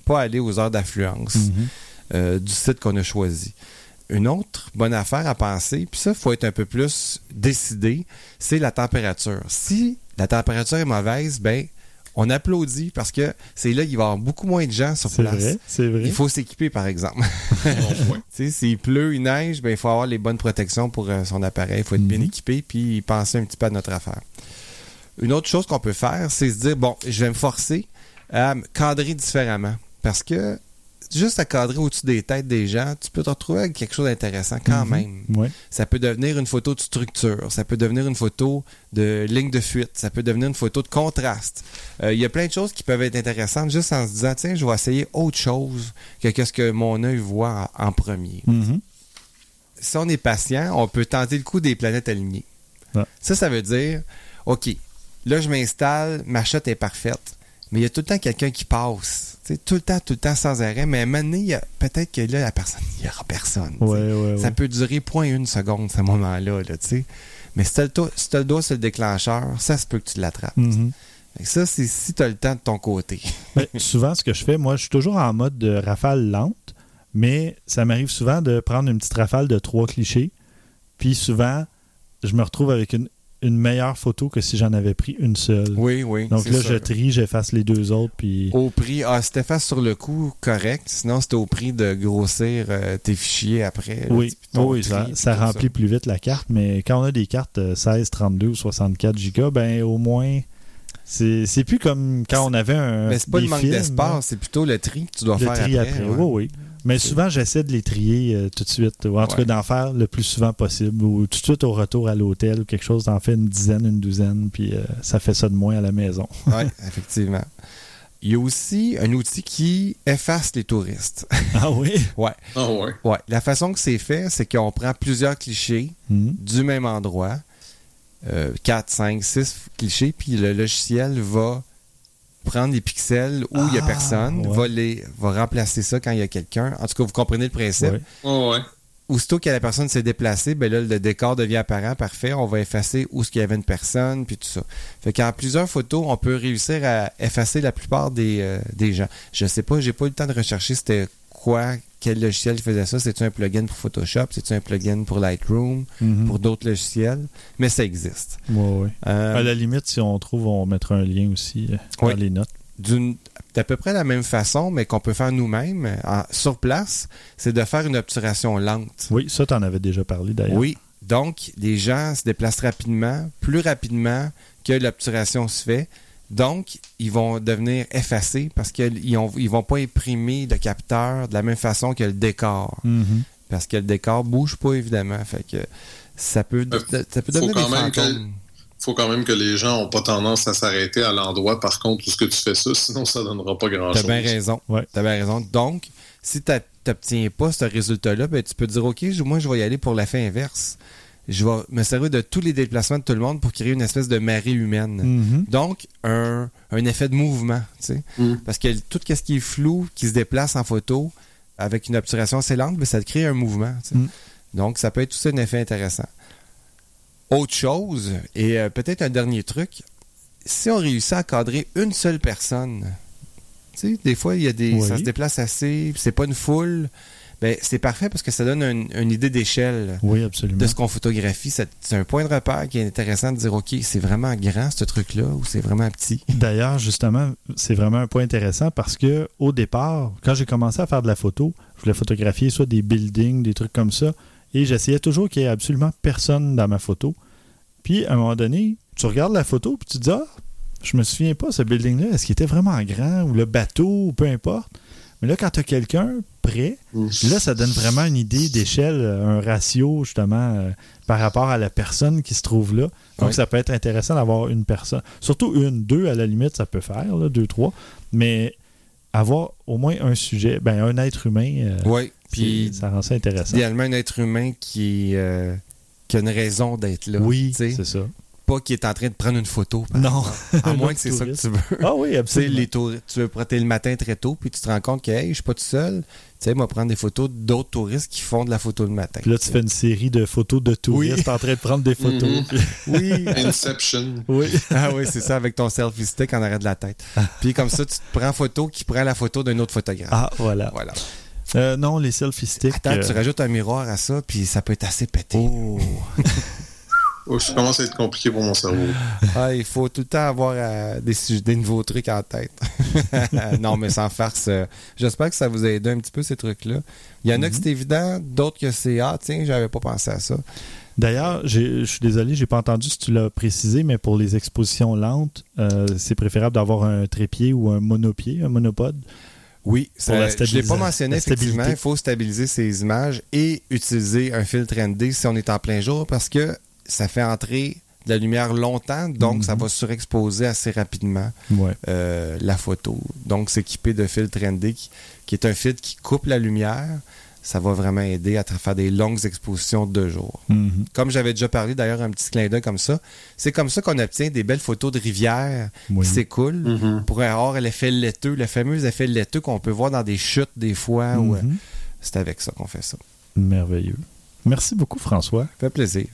pas aller aux heures d'affluence
Mhm.
euh, du site qu'on a choisi. Une autre bonne affaire à penser, puis ça, il faut être un peu plus décidé, c'est la température. Si la température est mauvaise, ben on applaudit parce que c'est là qu'il va y avoir beaucoup moins de gens sur
C'est
place.
vrai, c'est vrai.
Il faut s'équiper, par exemple. S'il pleut, il neige, ben, il faut avoir les bonnes protections pour euh, son appareil. Il faut être bien
Mhm.
équipé puis penser un petit peu à notre affaire. Une autre chose qu'on peut faire, c'est se dire, bon, je vais me forcer à me cadrer différemment. Parce que juste à cadrer au-dessus des têtes des gens, tu peux te retrouver avec quelque chose d'intéressant quand
Mhm.
même.
Ouais.
Ça peut devenir une photo de structure, ça peut devenir une photo de ligne de fuite, ça peut devenir une photo de contraste. Euh, Il y a plein de choses qui peuvent être intéressantes juste en se disant, tiens, je vais essayer autre chose que ce que mon œil voit en, en premier.
Mhm.
Si on est patient, on peut tenter le coup des planètes alignées.
Ouais.
Ça, ça veut dire, OK, là, je m'installe, ma shot est parfaite, mais il y a tout le temps quelqu'un qui passe. Tout le temps, tout le temps sans arrêt. Mais à un moment donné, peut-être que là, la personne, il n'y aura personne.
Ouais, ouais.
Ça peut durer point une seconde, ce moment-là, là, tu sais. Mais si tu as le doigt sur le déclencheur, ça se peut que tu l'attrapes. Que Ça, c'est si tu as le temps de ton côté.
Ben, souvent, ce que je fais, moi, je suis toujours en mode de rafale lente, mais ça m'arrive souvent de prendre une petite rafale de trois clichés, puis souvent, je me retrouve avec une, une meilleure photo que si j'en avais pris une seule.
Oui, oui.
Donc là, je trie, j'efface les deux autres, puis...
Au prix, ah, si t'effaces sur le coup, correct. Sinon, c'était au prix de grossir euh, tes fichiers après. là,
Oui,
ton
oui,
tri,
ça, ça remplit plus vite la carte, mais quand on a des cartes euh, 16, 32 ou 64 gigas, ben au moins, c'est c'est plus comme quand on avait un.
Mais c'est pas le manque
films, hein.
d'espace, c'est plutôt le tri que tu dois
Le
faire
tri
après.
après,
ouais.
oui, oui. Mais souvent, j'essaie de les trier euh, tout de suite, ou en tout cas d'en faire le plus souvent possible, ou tout de suite au retour à l'hôtel ou quelque chose, d'en faire une dizaine, une douzaine, puis euh, ça fait ça de moins à la maison.
Oui, effectivement. Il y a aussi un outil qui efface les touristes.
ah oui?
ouais.
Ah ouais.
Ouais. La façon que c'est fait, c'est qu'on prend plusieurs clichés
Mhm.
du même endroit, euh, 4, 5, 6 clichés, puis le logiciel va prendre les pixels où il n'y a
Ah,
personne,
ouais.
va, les, va remplacer ça quand il y a quelqu'un. En tout cas, vous comprenez le principe.
Ouais.
Ah ouais.
Aussitôt que la personne s'est déplacée, ben là, le décor devient apparent, parfait. On va effacer où ce qu'il y avait une personne, puis tout ça. Fait qu'en plusieurs photos, on peut réussir à effacer la plupart des, euh, des gens. Je sais pas, j'ai pas eu le temps de rechercher c'était quoi, quel logiciel faisait ça? C'est-tu un plugin pour Photoshop? C'est-tu un plugin pour Lightroom?
Mhm.
Pour d'autres logiciels? Mais ça existe.
Ouais, ouais.
Euh,
À la limite, si on trouve, on mettra un lien aussi euh, dans les notes.
d'à peu près la même façon, mais qu'on peut faire nous-mêmes en- sur place, c'est de faire une obturation lente.
Oui, ça, t'en avais déjà parlé d'ailleurs.
Oui. Donc, les gens se déplacent rapidement, plus rapidement que l'obturation se fait. Donc, ils vont devenir effacés parce qu'ils ne vont pas imprimer le capteur de la même façon que le décor.
Mhm.
Parce que le décor bouge pas, évidemment. Fait que ça peut,
Euh,
ça peut
faut
devenir des
quand même que-
fantômes.
faut quand même que les gens n'ont pas tendance à s'arrêter à l'endroit, par contre, où ce que tu fais ça, sinon ça donnera pas
T'as
grand-chose.
bien raison.
Ouais.
T'as bien raison. Donc, si tu n'obtiens pas ce résultat-là, ben, tu peux te dire, OK, je- moi, je vais y aller pour l'effet inverse. Je vais me servir de tous les déplacements de tout le monde pour créer une espèce de marée humaine.
Mhm.
Donc, un, un effet de mouvement. tu sais.
Mm.
Parce que tout ce qui est flou, qui se déplace en photo, avec une obturation assez lente, ben, ça te crée un mouvement. tu sais.
Mm.
Donc, ça peut être aussi un effet intéressant. Autre chose, et euh, peut-être un dernier truc, si on réussit à cadrer une seule personne, tu sais, des fois, il y a des,
Oui.
ça se déplace assez, c'est pas une foule, ben, c'est parfait parce que ça donne un- une idée d'échelle
Oui, absolument.
de ce qu'on photographie. C'est un point de repère qui est intéressant de dire, OK, c'est vraiment grand ce truc-là ou c'est vraiment petit?
D'ailleurs, justement, c'est vraiment un point intéressant parce que au départ, quand j'ai commencé à faire de la photo, je voulais photographier soit des buildings, des trucs comme ça, et j'essayais toujours qu'il y ait absolument personne dans ma photo. Puis, à un moment donné, tu regardes la photo, puis tu te dis, ah, je me souviens pas, ce building-là, est-ce qu'il était vraiment grand, ou le bateau, ou peu importe? Mais là, quand tu as quelqu'un
Mm.
là, ça donne vraiment une idée d'échelle, euh, un ratio, justement, euh, par rapport à la personne qui se trouve là. Donc,
Oui.
ça peut être intéressant d'avoir une personne. Surtout une, deux, à la limite, ça peut faire, là, deux, trois. Mais avoir au moins un sujet, ben, un être humain, euh,
Oui. Puis,
ça rend ça intéressant.
idéalement, un être humain qui, euh, qui a une raison d'être là.
oui, c'est ça.
Pas qu'il est en train de prendre une photo.
Non.
À moins que c'est ça que tu veux.
Ah oui,
Tu sais,
absolument.
les tour- tu veux prêter le matin très tôt, puis tu te rends compte que hey, je suis pas tout seul. Tu sais, moi prendre des photos d'autres touristes qui font de la photo le matin.
Puis là, tu fais une série de photos de touristes
Oui.
en train de prendre des photos.
Mhm.
Oui.
Inception.
oui.
Ah oui, c'est ça, avec ton selfie stick en arrêt de la tête. Puis comme ça, tu te prends photo qui prend la photo d'un autre photographe.
Ah, voilà.
Voilà.
Euh, non, les selfie sticks.
Attends,
euh,
tu rajoutes un miroir à ça, puis ça peut être assez pété.
Oh.
Oh, ça commence à être compliqué pour mon cerveau.
Ah, il faut tout le temps avoir euh, des, nouveaux trucs en tête. non, mais sans farce. euh, J'espère que ça vous a aidé un petit peu, ces trucs-là. Il y en a que c'est évident, d'autres que c'est Ah, tiens, j'avais pas pensé à ça.
D'ailleurs, je suis désolé, j'ai pas entendu si tu l'as précisé, mais pour les expositions lentes, euh, c'est préférable d'avoir un trépied ou un monopied, un monopode.
Oui,
Pour la
ça, je l'ai pas mentionné,
la
effectivement. Il faut stabiliser ces images et utiliser un filtre ND si on est en plein jour parce que ça fait entrer de la lumière longtemps, donc
Mhm.
ça va surexposer assez rapidement
Ouais.
euh, la photo. Donc, s'équiper de filtre ND qui, qui est un filtre qui coupe la lumière, ça va vraiment aider à faire des longues expositions de deux jours.
Mhm.
Comme j'avais déjà parlé, d'ailleurs, un petit clin d'œil comme ça, c'est comme ça qu'on obtient des belles photos de rivières
Oui.
qui s'écoulent
Mhm.
pour avoir l'effet laiteux, le fameux effet laiteux qu'on peut voir dans des chutes des fois. euh,
Mhm.
c'est avec ça qu'on fait ça.
Merveilleux. Merci beaucoup, François.
Ça fait plaisir.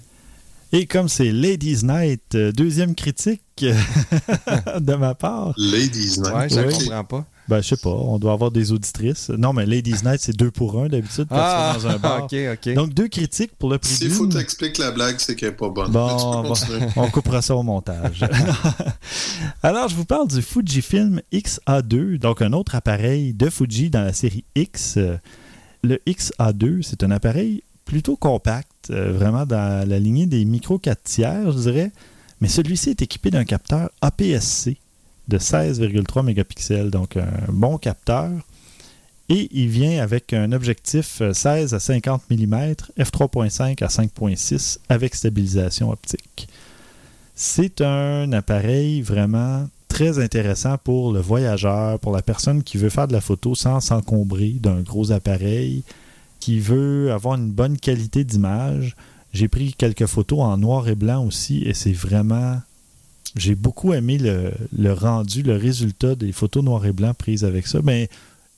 Et comme c'est Ladies Night, euh, deuxième critique de ma part.
Ladies Night.
Ouais, je ne
Oui.
comprends pas.
Ben, je sais pas, on doit avoir des auditrices. Non, mais Ladies Night, c'est deux pour un d'habitude quand
Ah,
dans un bar.
ok, ok.
Donc, deux critiques pour le prix
S'il faut t'expliquer la blague, c'est qu'elle est pas bonne.
Bon, bon. On coupera ça au montage. Alors, je vous parle du Fujifilm X-A2, donc un autre appareil de Fuji dans la série X. Euh, Le X-A2, c'est un appareil plutôt compact, euh, vraiment dans la lignée des micro 4 tiers, je dirais, mais celui-ci est équipé d'un capteur APS-C de 16,3 mégapixels, donc un bon capteur. Et il vient avec un objectif euh, 16 à 50 mm, f3.5 à 5.6 avec stabilisation optique. C'est un appareil vraiment très intéressant pour le voyageur, pour la personne qui veut faire de la photo sans s'encombrer d'un gros appareil, qui veut avoir une bonne qualité d'image. J'ai pris quelques photos en noir et blanc aussi et c'est vraiment... J'ai beaucoup aimé le, rendu, le résultat des photos noir et blanc prises avec ça. Mais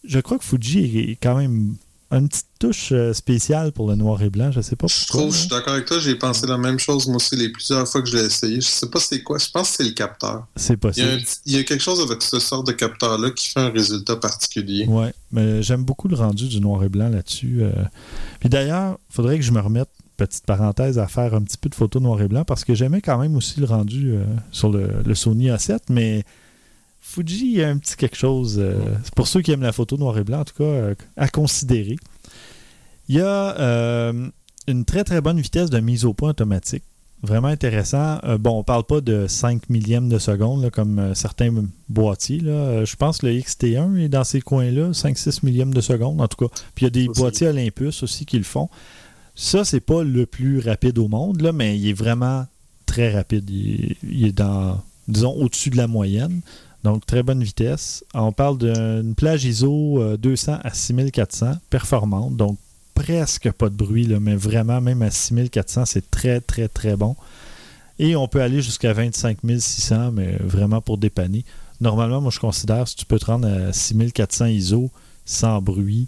je crois que Fuji est quand même une petite touche euh, spéciale pour le noir et blanc. Je sais pas
Je
pourquoi.
trouve, je suis d'accord avec toi, j'ai pensé la même chose moi aussi les plusieurs fois que je l'ai essayé. Je sais pas c'est quoi, je pense que c'est le capteur.
C'est
Il y, a
possible.
un il y a quelque chose avec ce sort de capteur-là qui fait un résultat particulier.
Ouais, mais j'aime beaucoup le rendu du noir et blanc là-dessus. euh. Puis d'ailleurs, il faudrait que je me remette, petite parenthèse, à faire un petit peu de photos noir et blanc parce que j'aimais quand même aussi le rendu euh, sur le, le Sony A7, mais Fuji, il y a un petit quelque chose. euh, pour ceux qui aiment la photo noir et blanc, en tout cas, euh, à considérer. Il y a euh, une très très bonne vitesse de mise au point automatique. Vraiment intéressant. Bon, on parle pas de 5 millièmes de seconde là, comme certains boîtiers. Là. Je pense que le XT1 est dans ces coins-là, 5-6 millièmes de seconde en tout cas. Puis il y a des
Aussi.
boîtiers Olympus aussi qui le font. Ça, c'est pas le plus rapide au monde, là, mais il est vraiment très rapide. Il il est dans, disons, au-dessus de la moyenne. Donc, très bonne vitesse. On parle d'une plage ISO euh, 200 à 6400, performante. Donc, presque pas de bruit, là, mais vraiment, même à 6400, c'est très, très, très bon. Et on peut aller jusqu'à 25 600, mais vraiment pour dépanner. Normalement, moi, je considère si tu peux te rendre à 6400 ISO sans bruit,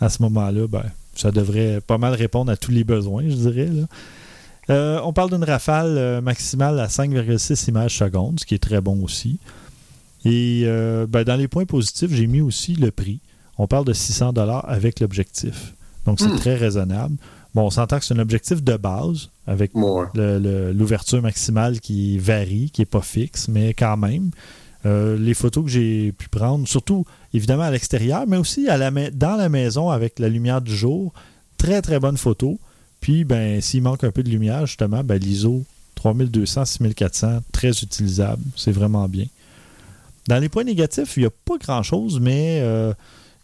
à ce moment-là, ben, ça devrait pas mal répondre à tous les besoins, je dirais. Euh, on parle d'une rafale euh, maximale à 5,6 images secondes, ce qui est très bon aussi. Et euh, ben, dans les points positifs, j'ai mis aussi le prix. On parle de 600 dollars avec l'objectif. Donc, c'est
Hmm.
très raisonnable. Bon, on s'entend que c'est un objectif de base avec l'ouverture maximale qui varie, qui n'est pas fixe, mais quand même. Euh, les photos que j'ai pu prendre, surtout évidemment à l'extérieur, mais aussi à la dans la maison avec la lumière du jour, très très bonne photo. Puis, ben, s'il manque un peu de lumière, justement, ben, l'ISO 3200, 6400, très utilisable. C'est vraiment bien. Dans les points négatifs, il n'y a pas grand-chose, mais euh,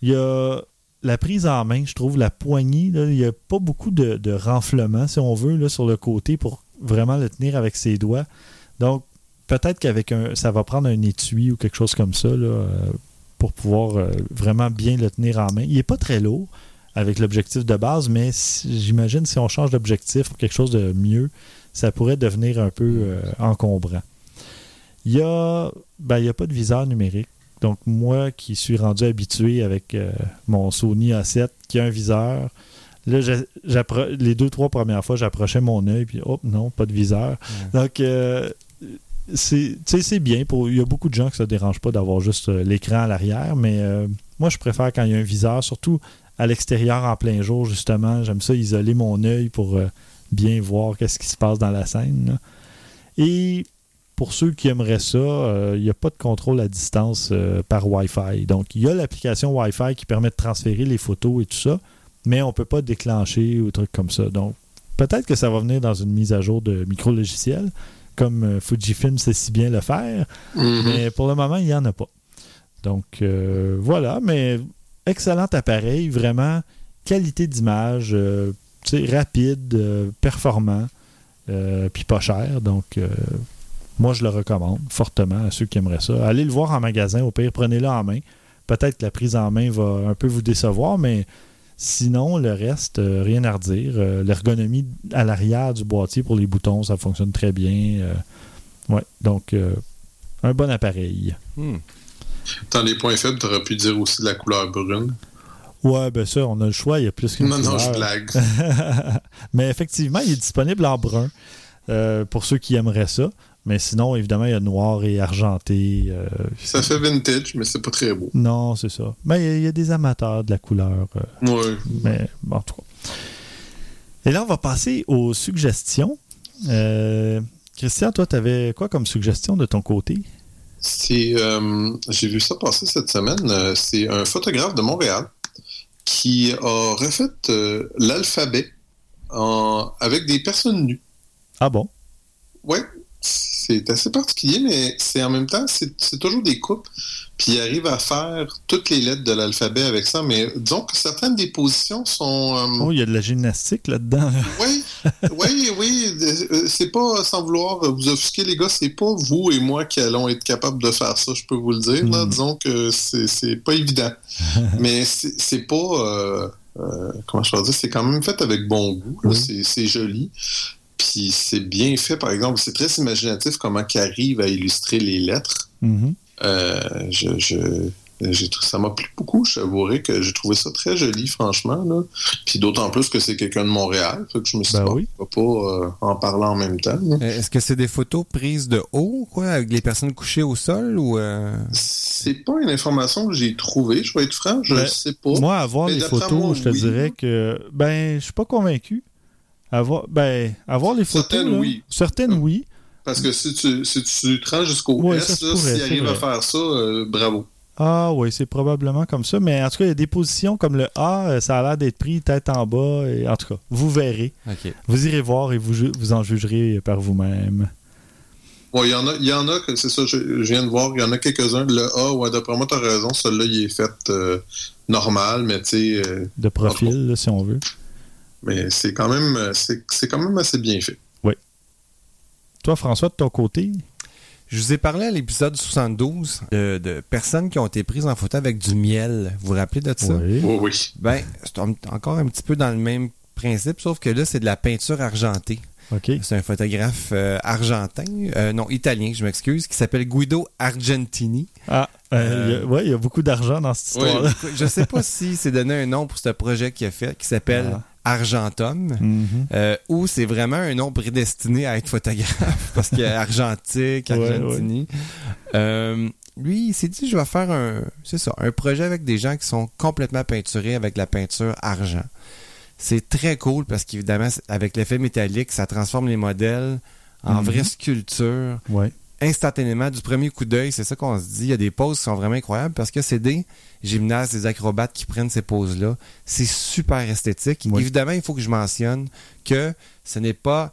il y a la prise en main, je trouve, la poignée. il n'y a pas beaucoup de, renflement, si on veut, là, sur le côté pour vraiment le tenir avec ses doigts. Donc, peut-être qu'avec un. ça va prendre un étui ou quelque chose comme ça euh, pour pouvoir euh, vraiment bien le tenir en main. Il n'est pas très lourd. avec l'objectif de base, mais si- j'imagine si on change d'objectif pour quelque chose de mieux, ça pourrait devenir un peu encombrant. Il y a, ben, y a pas de viseur numérique. Donc, moi qui suis rendu habitué avec euh, mon Sony A7 qui a un viseur, là, les deux, trois premières fois, j'approchais mon œil, puis hop, non, pas de viseur. Donc, euh, c'est bien. Pour, il y a beaucoup de gens que ça ne dérange pas d'avoir juste euh, l'écran à l'arrière, mais moi, je préfère quand il y a un viseur, surtout à l'extérieur en plein jour, justement. J'aime ça isoler mon œil pour bien voir qu'est-ce qui se passe dans la scène. là. Et pour ceux qui aimeraient ça, euh, il n'y a pas de contrôle à distance euh, par Wi-Fi. Donc, il y a l'application Wi-Fi qui permet de transférer les photos et tout ça, mais on ne peut pas déclencher ou trucs comme ça. Donc, peut-être que ça va venir dans une mise à jour de micro-logiciel, comme euh, Fujifilm sait si bien le faire,
Mhm.
mais pour le moment, il n'y en a pas. Donc, voilà, mais excellent appareil, vraiment qualité d'image, rapide, performant, puis pas cher. Donc, moi, je le recommande fortement à ceux qui aimeraient ça. Allez le voir en magasin, au pire, prenez-le en main. Peut-être que la prise en main va un peu vous décevoir, mais sinon, le reste, euh, rien à redire. Euh, L'ergonomie à l'arrière du boîtier pour les boutons, ça fonctionne très bien. Euh, ouais, donc, un bon appareil.
Hmm.
Dans les points faibles, t'aurais pu dire aussi de la couleur brune.
Ouais, ben ça, on a le choix, il y a plus qu'une
Non, non, je blague.
Mais effectivement, il est disponible en brun euh, pour ceux qui aimeraient ça. Mais sinon, évidemment, il y a noir et argenté. euh,
Ça fait vintage, mais c'est pas très beau.
Non, c'est ça. Mais il y a- il y, a des amateurs de la couleur. euh,
Ouais.
mais bon, en tout cas. Et là, on va passer aux suggestions. Euh, Christian, toi, tu avais quoi comme suggestion de ton côté?
C'est, j'ai vu ça passer cette semaine. C'est un photographe de Montréal qui a refait l'alphabet en- avec des personnes nues.
Ah bon?
Ouais, c'est assez particulier, mais c'est en même temps, c'est toujours des coupes. Puis il arrive à faire toutes les lettres de l'alphabet avec ça. Mais disons que certaines des positions sont. euh,
Oh, il y a de la gymnastique là-dedans.
Oui, oui, oui. euh, C'est pas sans vouloir vous offusquer, les gars, c'est pas vous et moi qui allons être capables de faire ça, je peux vous le dire. Là.
Mm.
Disons que c'est pas évident. Mais c'est pas. euh, euh, comment je peux dire? C'est quand même fait avec bon goût.
Oui.
C'est joli. Puis c'est bien fait, par exemple. C'est très imaginatif comment il arrive à illustrer les lettres.
Mhm.
Euh, je, ça m'a plu beaucoup, je t'avouerai que j'ai trouvé ça très joli, franchement. Là. Puis d'autant plus que c'est quelqu'un de Montréal, fait que je me suis
Ben oui.
pourquoi pas euh, en parler en même temps.
Euh, Est-ce que c'est des photos prises de haut, quoi, avec les personnes couchées au sol ou euh,
C'est pas une information que j'ai trouvée, je vais être franc, je
Ben,
sais pas.
Moi, à voir
Mais
les photos,
moi,
je te
oui.
dirais que. Ben, je suis pas convaincu. À voir, ben, à voir les photos.
Certaines,
là,
oui.
Certaines, oui.
Parce que si tu, si tu te rends jusqu'au
Ouais,
S,
ça se
là,
pourrait,
s'il
c'est
arrive à faire ça, euh, bravo.
Ah, oui, c'est probablement comme ça. Mais en tout cas, il y a des positions comme le A, euh, ça a l'air d'être pris tête en bas. Et, en tout cas, vous verrez. Vous irez voir et vous, vous en jugerez par vous-même.
Bon, il y en a, il y en a que c'est ça, je, je viens de voir, il y en a quelques-uns. Le A, ouais, d'après moi, t'as raison, celui-là, il est fait euh, normal, mais tu sais, euh,
De profil, là, si on veut.
Mais c'est quand même, euh, c'est c'est quand même assez bien fait.
Toi, François, de ton côté,
Je vous ai parlé à l'épisode 72 de, de personnes qui ont été prises en photo avec du miel. Vous vous rappelez de ça?
oui.
Oui, oui.
Ben, c'est en- encore un petit peu dans le même principe, sauf que là, c'est de la peinture argentée.
OK.
C'est un photographe euh, argentin, euh, non, italien, je m'excuse, qui s'appelle Guido Argentini.
Ah, euh, il y a- ouais, il y a beaucoup d'argent dans cette
Oui.
histoire-là.
Je sais pas si c'est donné un nom pour ce projet qu'il a fait, qui s'appelle
Ah.
Argentum.
Mhm.
Euh, ou c'est vraiment un nom prédestiné à être photographe parce qu'il y a argentique,
Ouais,
Argentini. Euh, lui, il s'est dit je vais faire un c'est ça, un projet avec des gens qui sont complètement peinturés avec la peinture argent. C'est très cool parce qu'évidemment avec l'effet métallique, ça transforme les modèles en vraie sculpture
Ouais.
instantanément du premier coup d'œil, c'est ça qu'on se dit. Il y a des poses qui sont vraiment incroyables parce que c'est des gymnastes, des acrobates qui prennent ces poses-là. C'est super esthétique.
Oui.
Évidemment, il faut que je mentionne que ce n'est pas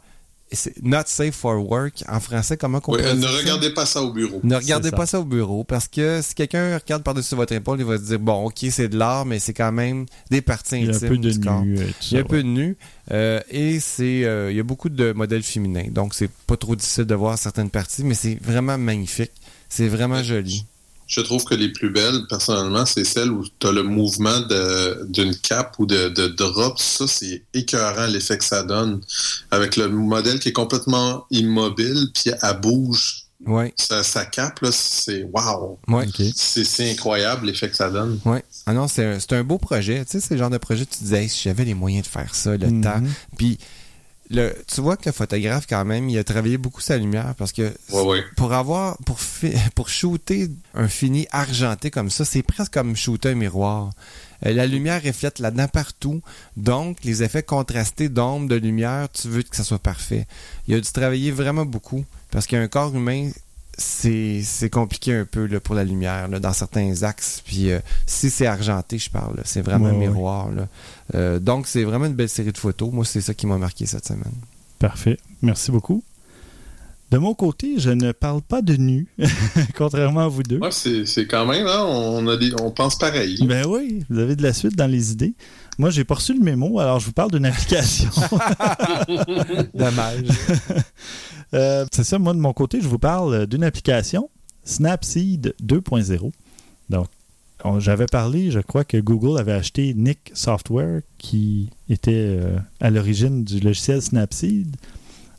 c'est not safe for work. En français, comment qu'on
Oui, euh, ne regardez pas ça au bureau.
Ne regardez
ça.
pas ça au bureau parce que si quelqu'un regarde par-dessus votre épaule, il va se dire bon, ok, c'est de l'art, mais c'est quand même des parties
Il y a
intimes
un peu de
du
nu. tout
Il y a un peu de nu euh, et c'est euh, il y a beaucoup de modèles féminins. Donc c'est pas trop difficile de voir certaines parties, mais c'est vraiment magnifique. C'est vraiment joli.
Je trouve que les plus belles, personnellement, c'est celles où tu as le mouvement d'une cape ou de, de drop. Ça, c'est écœurant l'effet que ça donne. Avec le modèle qui est complètement immobile, puis elle bouge.
Ouais.
Sa, sa cape, là, c'est wow.
Ouais.
C'est incroyable l'effet que ça donne.
Ouais. Ah non, c'est un, c'est un beau projet. Tu sais, c'est le genre de projet, tu disais, Hey, si j'avais les moyens de faire ça, le
Mhm.
temps. Puis, le, tu vois que le photographe, quand même, il a travaillé beaucoup sa lumière parce que
Ouais, ouais.
pour avoir, pour shooter un fini argenté comme ça, c'est presque comme shooter un miroir. Euh, la lumière reflète là-dedans partout. Donc, les effets contrastés d'ombre, de lumière, tu veux que ça soit parfait. Il a dû travailler vraiment beaucoup parce qu'un corps humain, c'est c'est compliqué un peu là, pour la lumière là, dans certains axes. Puis euh, si c'est argenté, je parle, c'est vraiment
Ouais,
un
ouais.
miroir. là. Euh, donc, c'est vraiment une belle série de photos. Moi, c'est ça qui m'a marqué cette semaine.
Parfait. Merci beaucoup. De mon côté, je ne parle pas de nu, contrairement à vous deux.
Ouais, c'est c'est quand même, hein, on, a des, on pense pareil.
Ben oui, vous avez de la suite dans les idées. Moi, j'ai pas reçu le mémo, alors je vous parle d'une application.
Dommage.
Euh, c'est ça, moi, de mon côté, je vous parle d'une application, Snapseed 2.0. Donc, on- j'avais parlé, je crois que Google avait acheté Nick Software, qui était euh, à l'origine du logiciel Snapseed,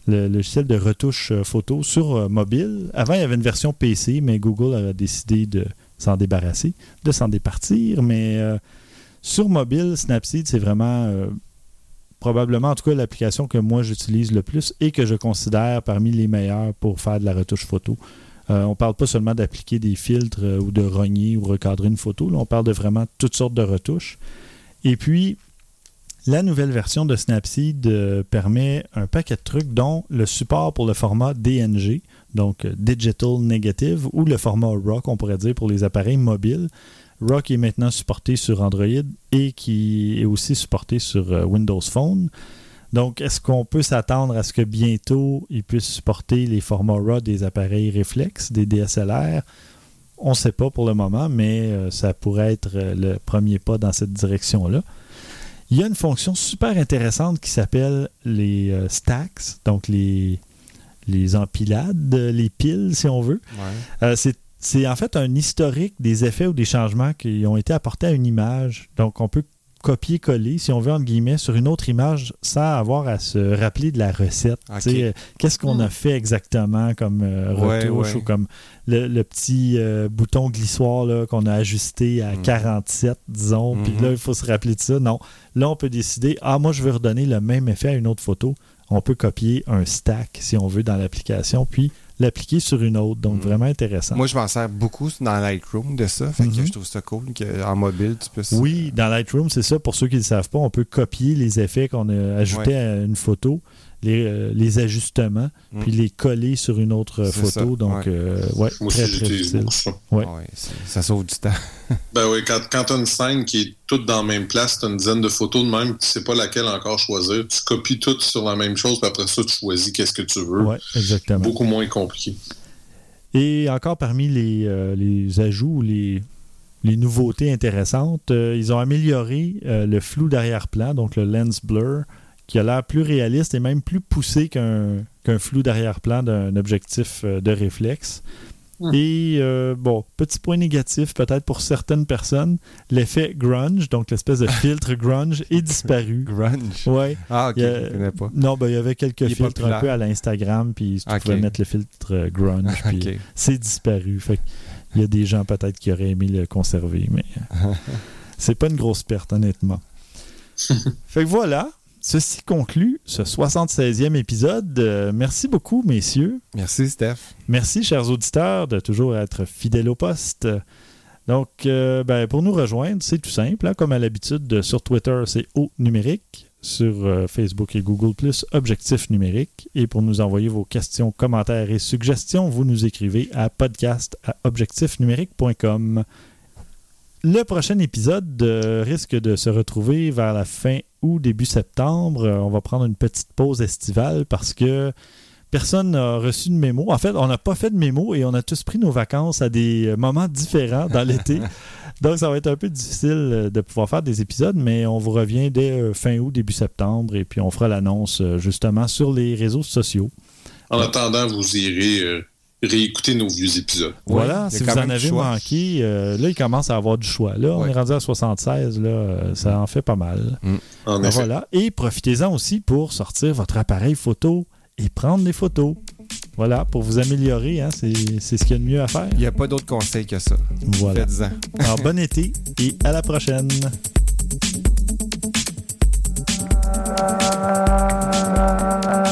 le logiciel de retouche euh, photo sur euh, mobile. Avant, il y avait une version PC, mais Google avait décidé de s'en débarrasser, de s'en départir. Mais euh, sur mobile, Snapseed, c'est vraiment euh, probablement, en tout cas, l'application que moi j'utilise le plus et que je considère parmi les meilleures pour faire de la retouche photo. Euh, on parle pas seulement d'appliquer des filtres euh, ou de rogner ou recadrer une photo. on parle de vraiment toutes sortes de retouches. Et puis, la nouvelle version de Snapseed permet un paquet de trucs, dont le support pour le format DNG, donc euh, Digital Negative, ou le format RAW, on pourrait dire, pour les appareils mobiles. RAW qui est maintenant supporté sur Android et qui est aussi supporté sur euh, Windows Phone. Donc, est-ce qu'on peut s'attendre à ce que bientôt il puisse supporter les formats RAW des appareils réflexes, des DSLR On ne sait pas pour le moment, mais euh, ça pourrait être euh, le premier pas dans cette direction-là. Il y a une fonction super intéressante qui s'appelle les euh, stacks, donc les, les empilades, les piles, si on veut.
Ouais.
Euh, c'est c'est en fait un historique des effets ou des changements qui ont été apportés à une image. Donc, on peut copier-coller, si on veut, entre guillemets, sur une autre image sans avoir à se rappeler de la recette.
Ok.
Tu sais, euh, Qu'est-ce qu'on a fait exactement comme euh, retouche
ouais.
ou comme le, le petit euh, bouton glissoire là, qu'on a ajusté à
Mhm.
47, disons. Puis
Mhm.
là, il faut se rappeler de ça. Non. Là, on peut décider, ah, moi, je veux redonner le même effet à une autre photo. On peut copier un stack, si on veut, dans l'application, puis l'appliquer sur une autre. Donc,
Mhm.
vraiment intéressant.
Moi, je m'en sers beaucoup dans Lightroom de ça. Fait que
Mhm.
je trouve ça cool qu'en mobile, tu puisses.
Oui, dans Lightroom, c'est ça. Pour ceux qui ne le savent pas, on peut copier les effets qu'on a ajoutés
Ouais.
à une photo, les, euh, les ajustements,
Mm.
puis les coller sur une autre photo.
ça,
Donc,
ouais.
euh, ouais,
Moi
très,
aussi,
très
j'utilise
utile.
beaucoup ça.
Ouais.
C'est- ça sauve du temps.
Ben oui, quand, quand tu as une scène qui est toute dans la même place, tu as une dizaine de photos de même, tu sais pas laquelle encore choisir. Tu copies toutes sur la même chose, puis après ça, tu choisis qu'est-ce que tu veux.
Ouais, exactement.
Beaucoup moins compliqué.
Et encore parmi les, euh, les ajouts ou les, les nouveautés intéressantes, euh, ils ont amélioré euh, le flou d'arrière-plan, donc le lens blur, qui a l'air plus réaliste et même plus poussé qu'un flou d'arrière-plan d'un objectif euh, de réflexe.
Hmm.
Et euh, bon, petit point négatif peut-être pour certaines personnes, l'effet grunge, donc l'espèce de filtre grunge, est disparu.
Grunge?
Ouais.
Ah, ok,
Il
je connais pas.
Non, ben, il y avait quelques
Il
filtres un peu à l'Instagram, puis tu
Ok.
pouvais mettre le filtre euh, grunge, puis c'est disparu. Fait que il y a des gens peut-être qui auraient aimé le conserver, mais c'est pas une grosse perte, honnêtement. fait que voilà, ceci conclut ce 76e épisode. Euh, merci beaucoup, messieurs.
Merci, Steph.
Merci, chers auditeurs, de toujours être fidèles au poste. Donc, euh, ben, pour nous rejoindre, c'est tout simple. hein, comme à l'habitude, euh, sur Twitter, c'est au numérique. Sur euh, Facebook et Google, Objectif numérique. Et pour nous envoyer vos questions, commentaires et suggestions, vous nous écrivez à podcast à objectifnumérique.com. Le prochain épisode euh, risque de se retrouver vers la fin août, début septembre. Euh, on va prendre une petite pause estivale parce que personne n'a reçu de mémo. En fait, on n'a pas fait de mémo et on a tous pris nos vacances à des moments différents dans l'été. Donc, ça va être un peu difficile euh, de pouvoir faire des épisodes, mais on vous revient dès euh, fin août, début septembre et puis on fera l'annonce justement sur les réseaux sociaux.
En attendant, vous irez euh, réécouter nos vieux épisodes.
Voilà, si vous en avez manqué, euh, là, il commence à avoir du choix. Là, on est rendu à 76, là, euh, ça en fait pas mal.
Mm.
Ah, en
effet.
Voilà. Et profitez-en aussi pour sortir votre appareil photo et prendre des photos. Voilà, pour vous améliorer, hein, c'est, c'est ce qu'il y a de mieux à faire.
Il n'y a pas d'autre conseil que ça.
Voilà. Alors, bon été et à la prochaine. Ah.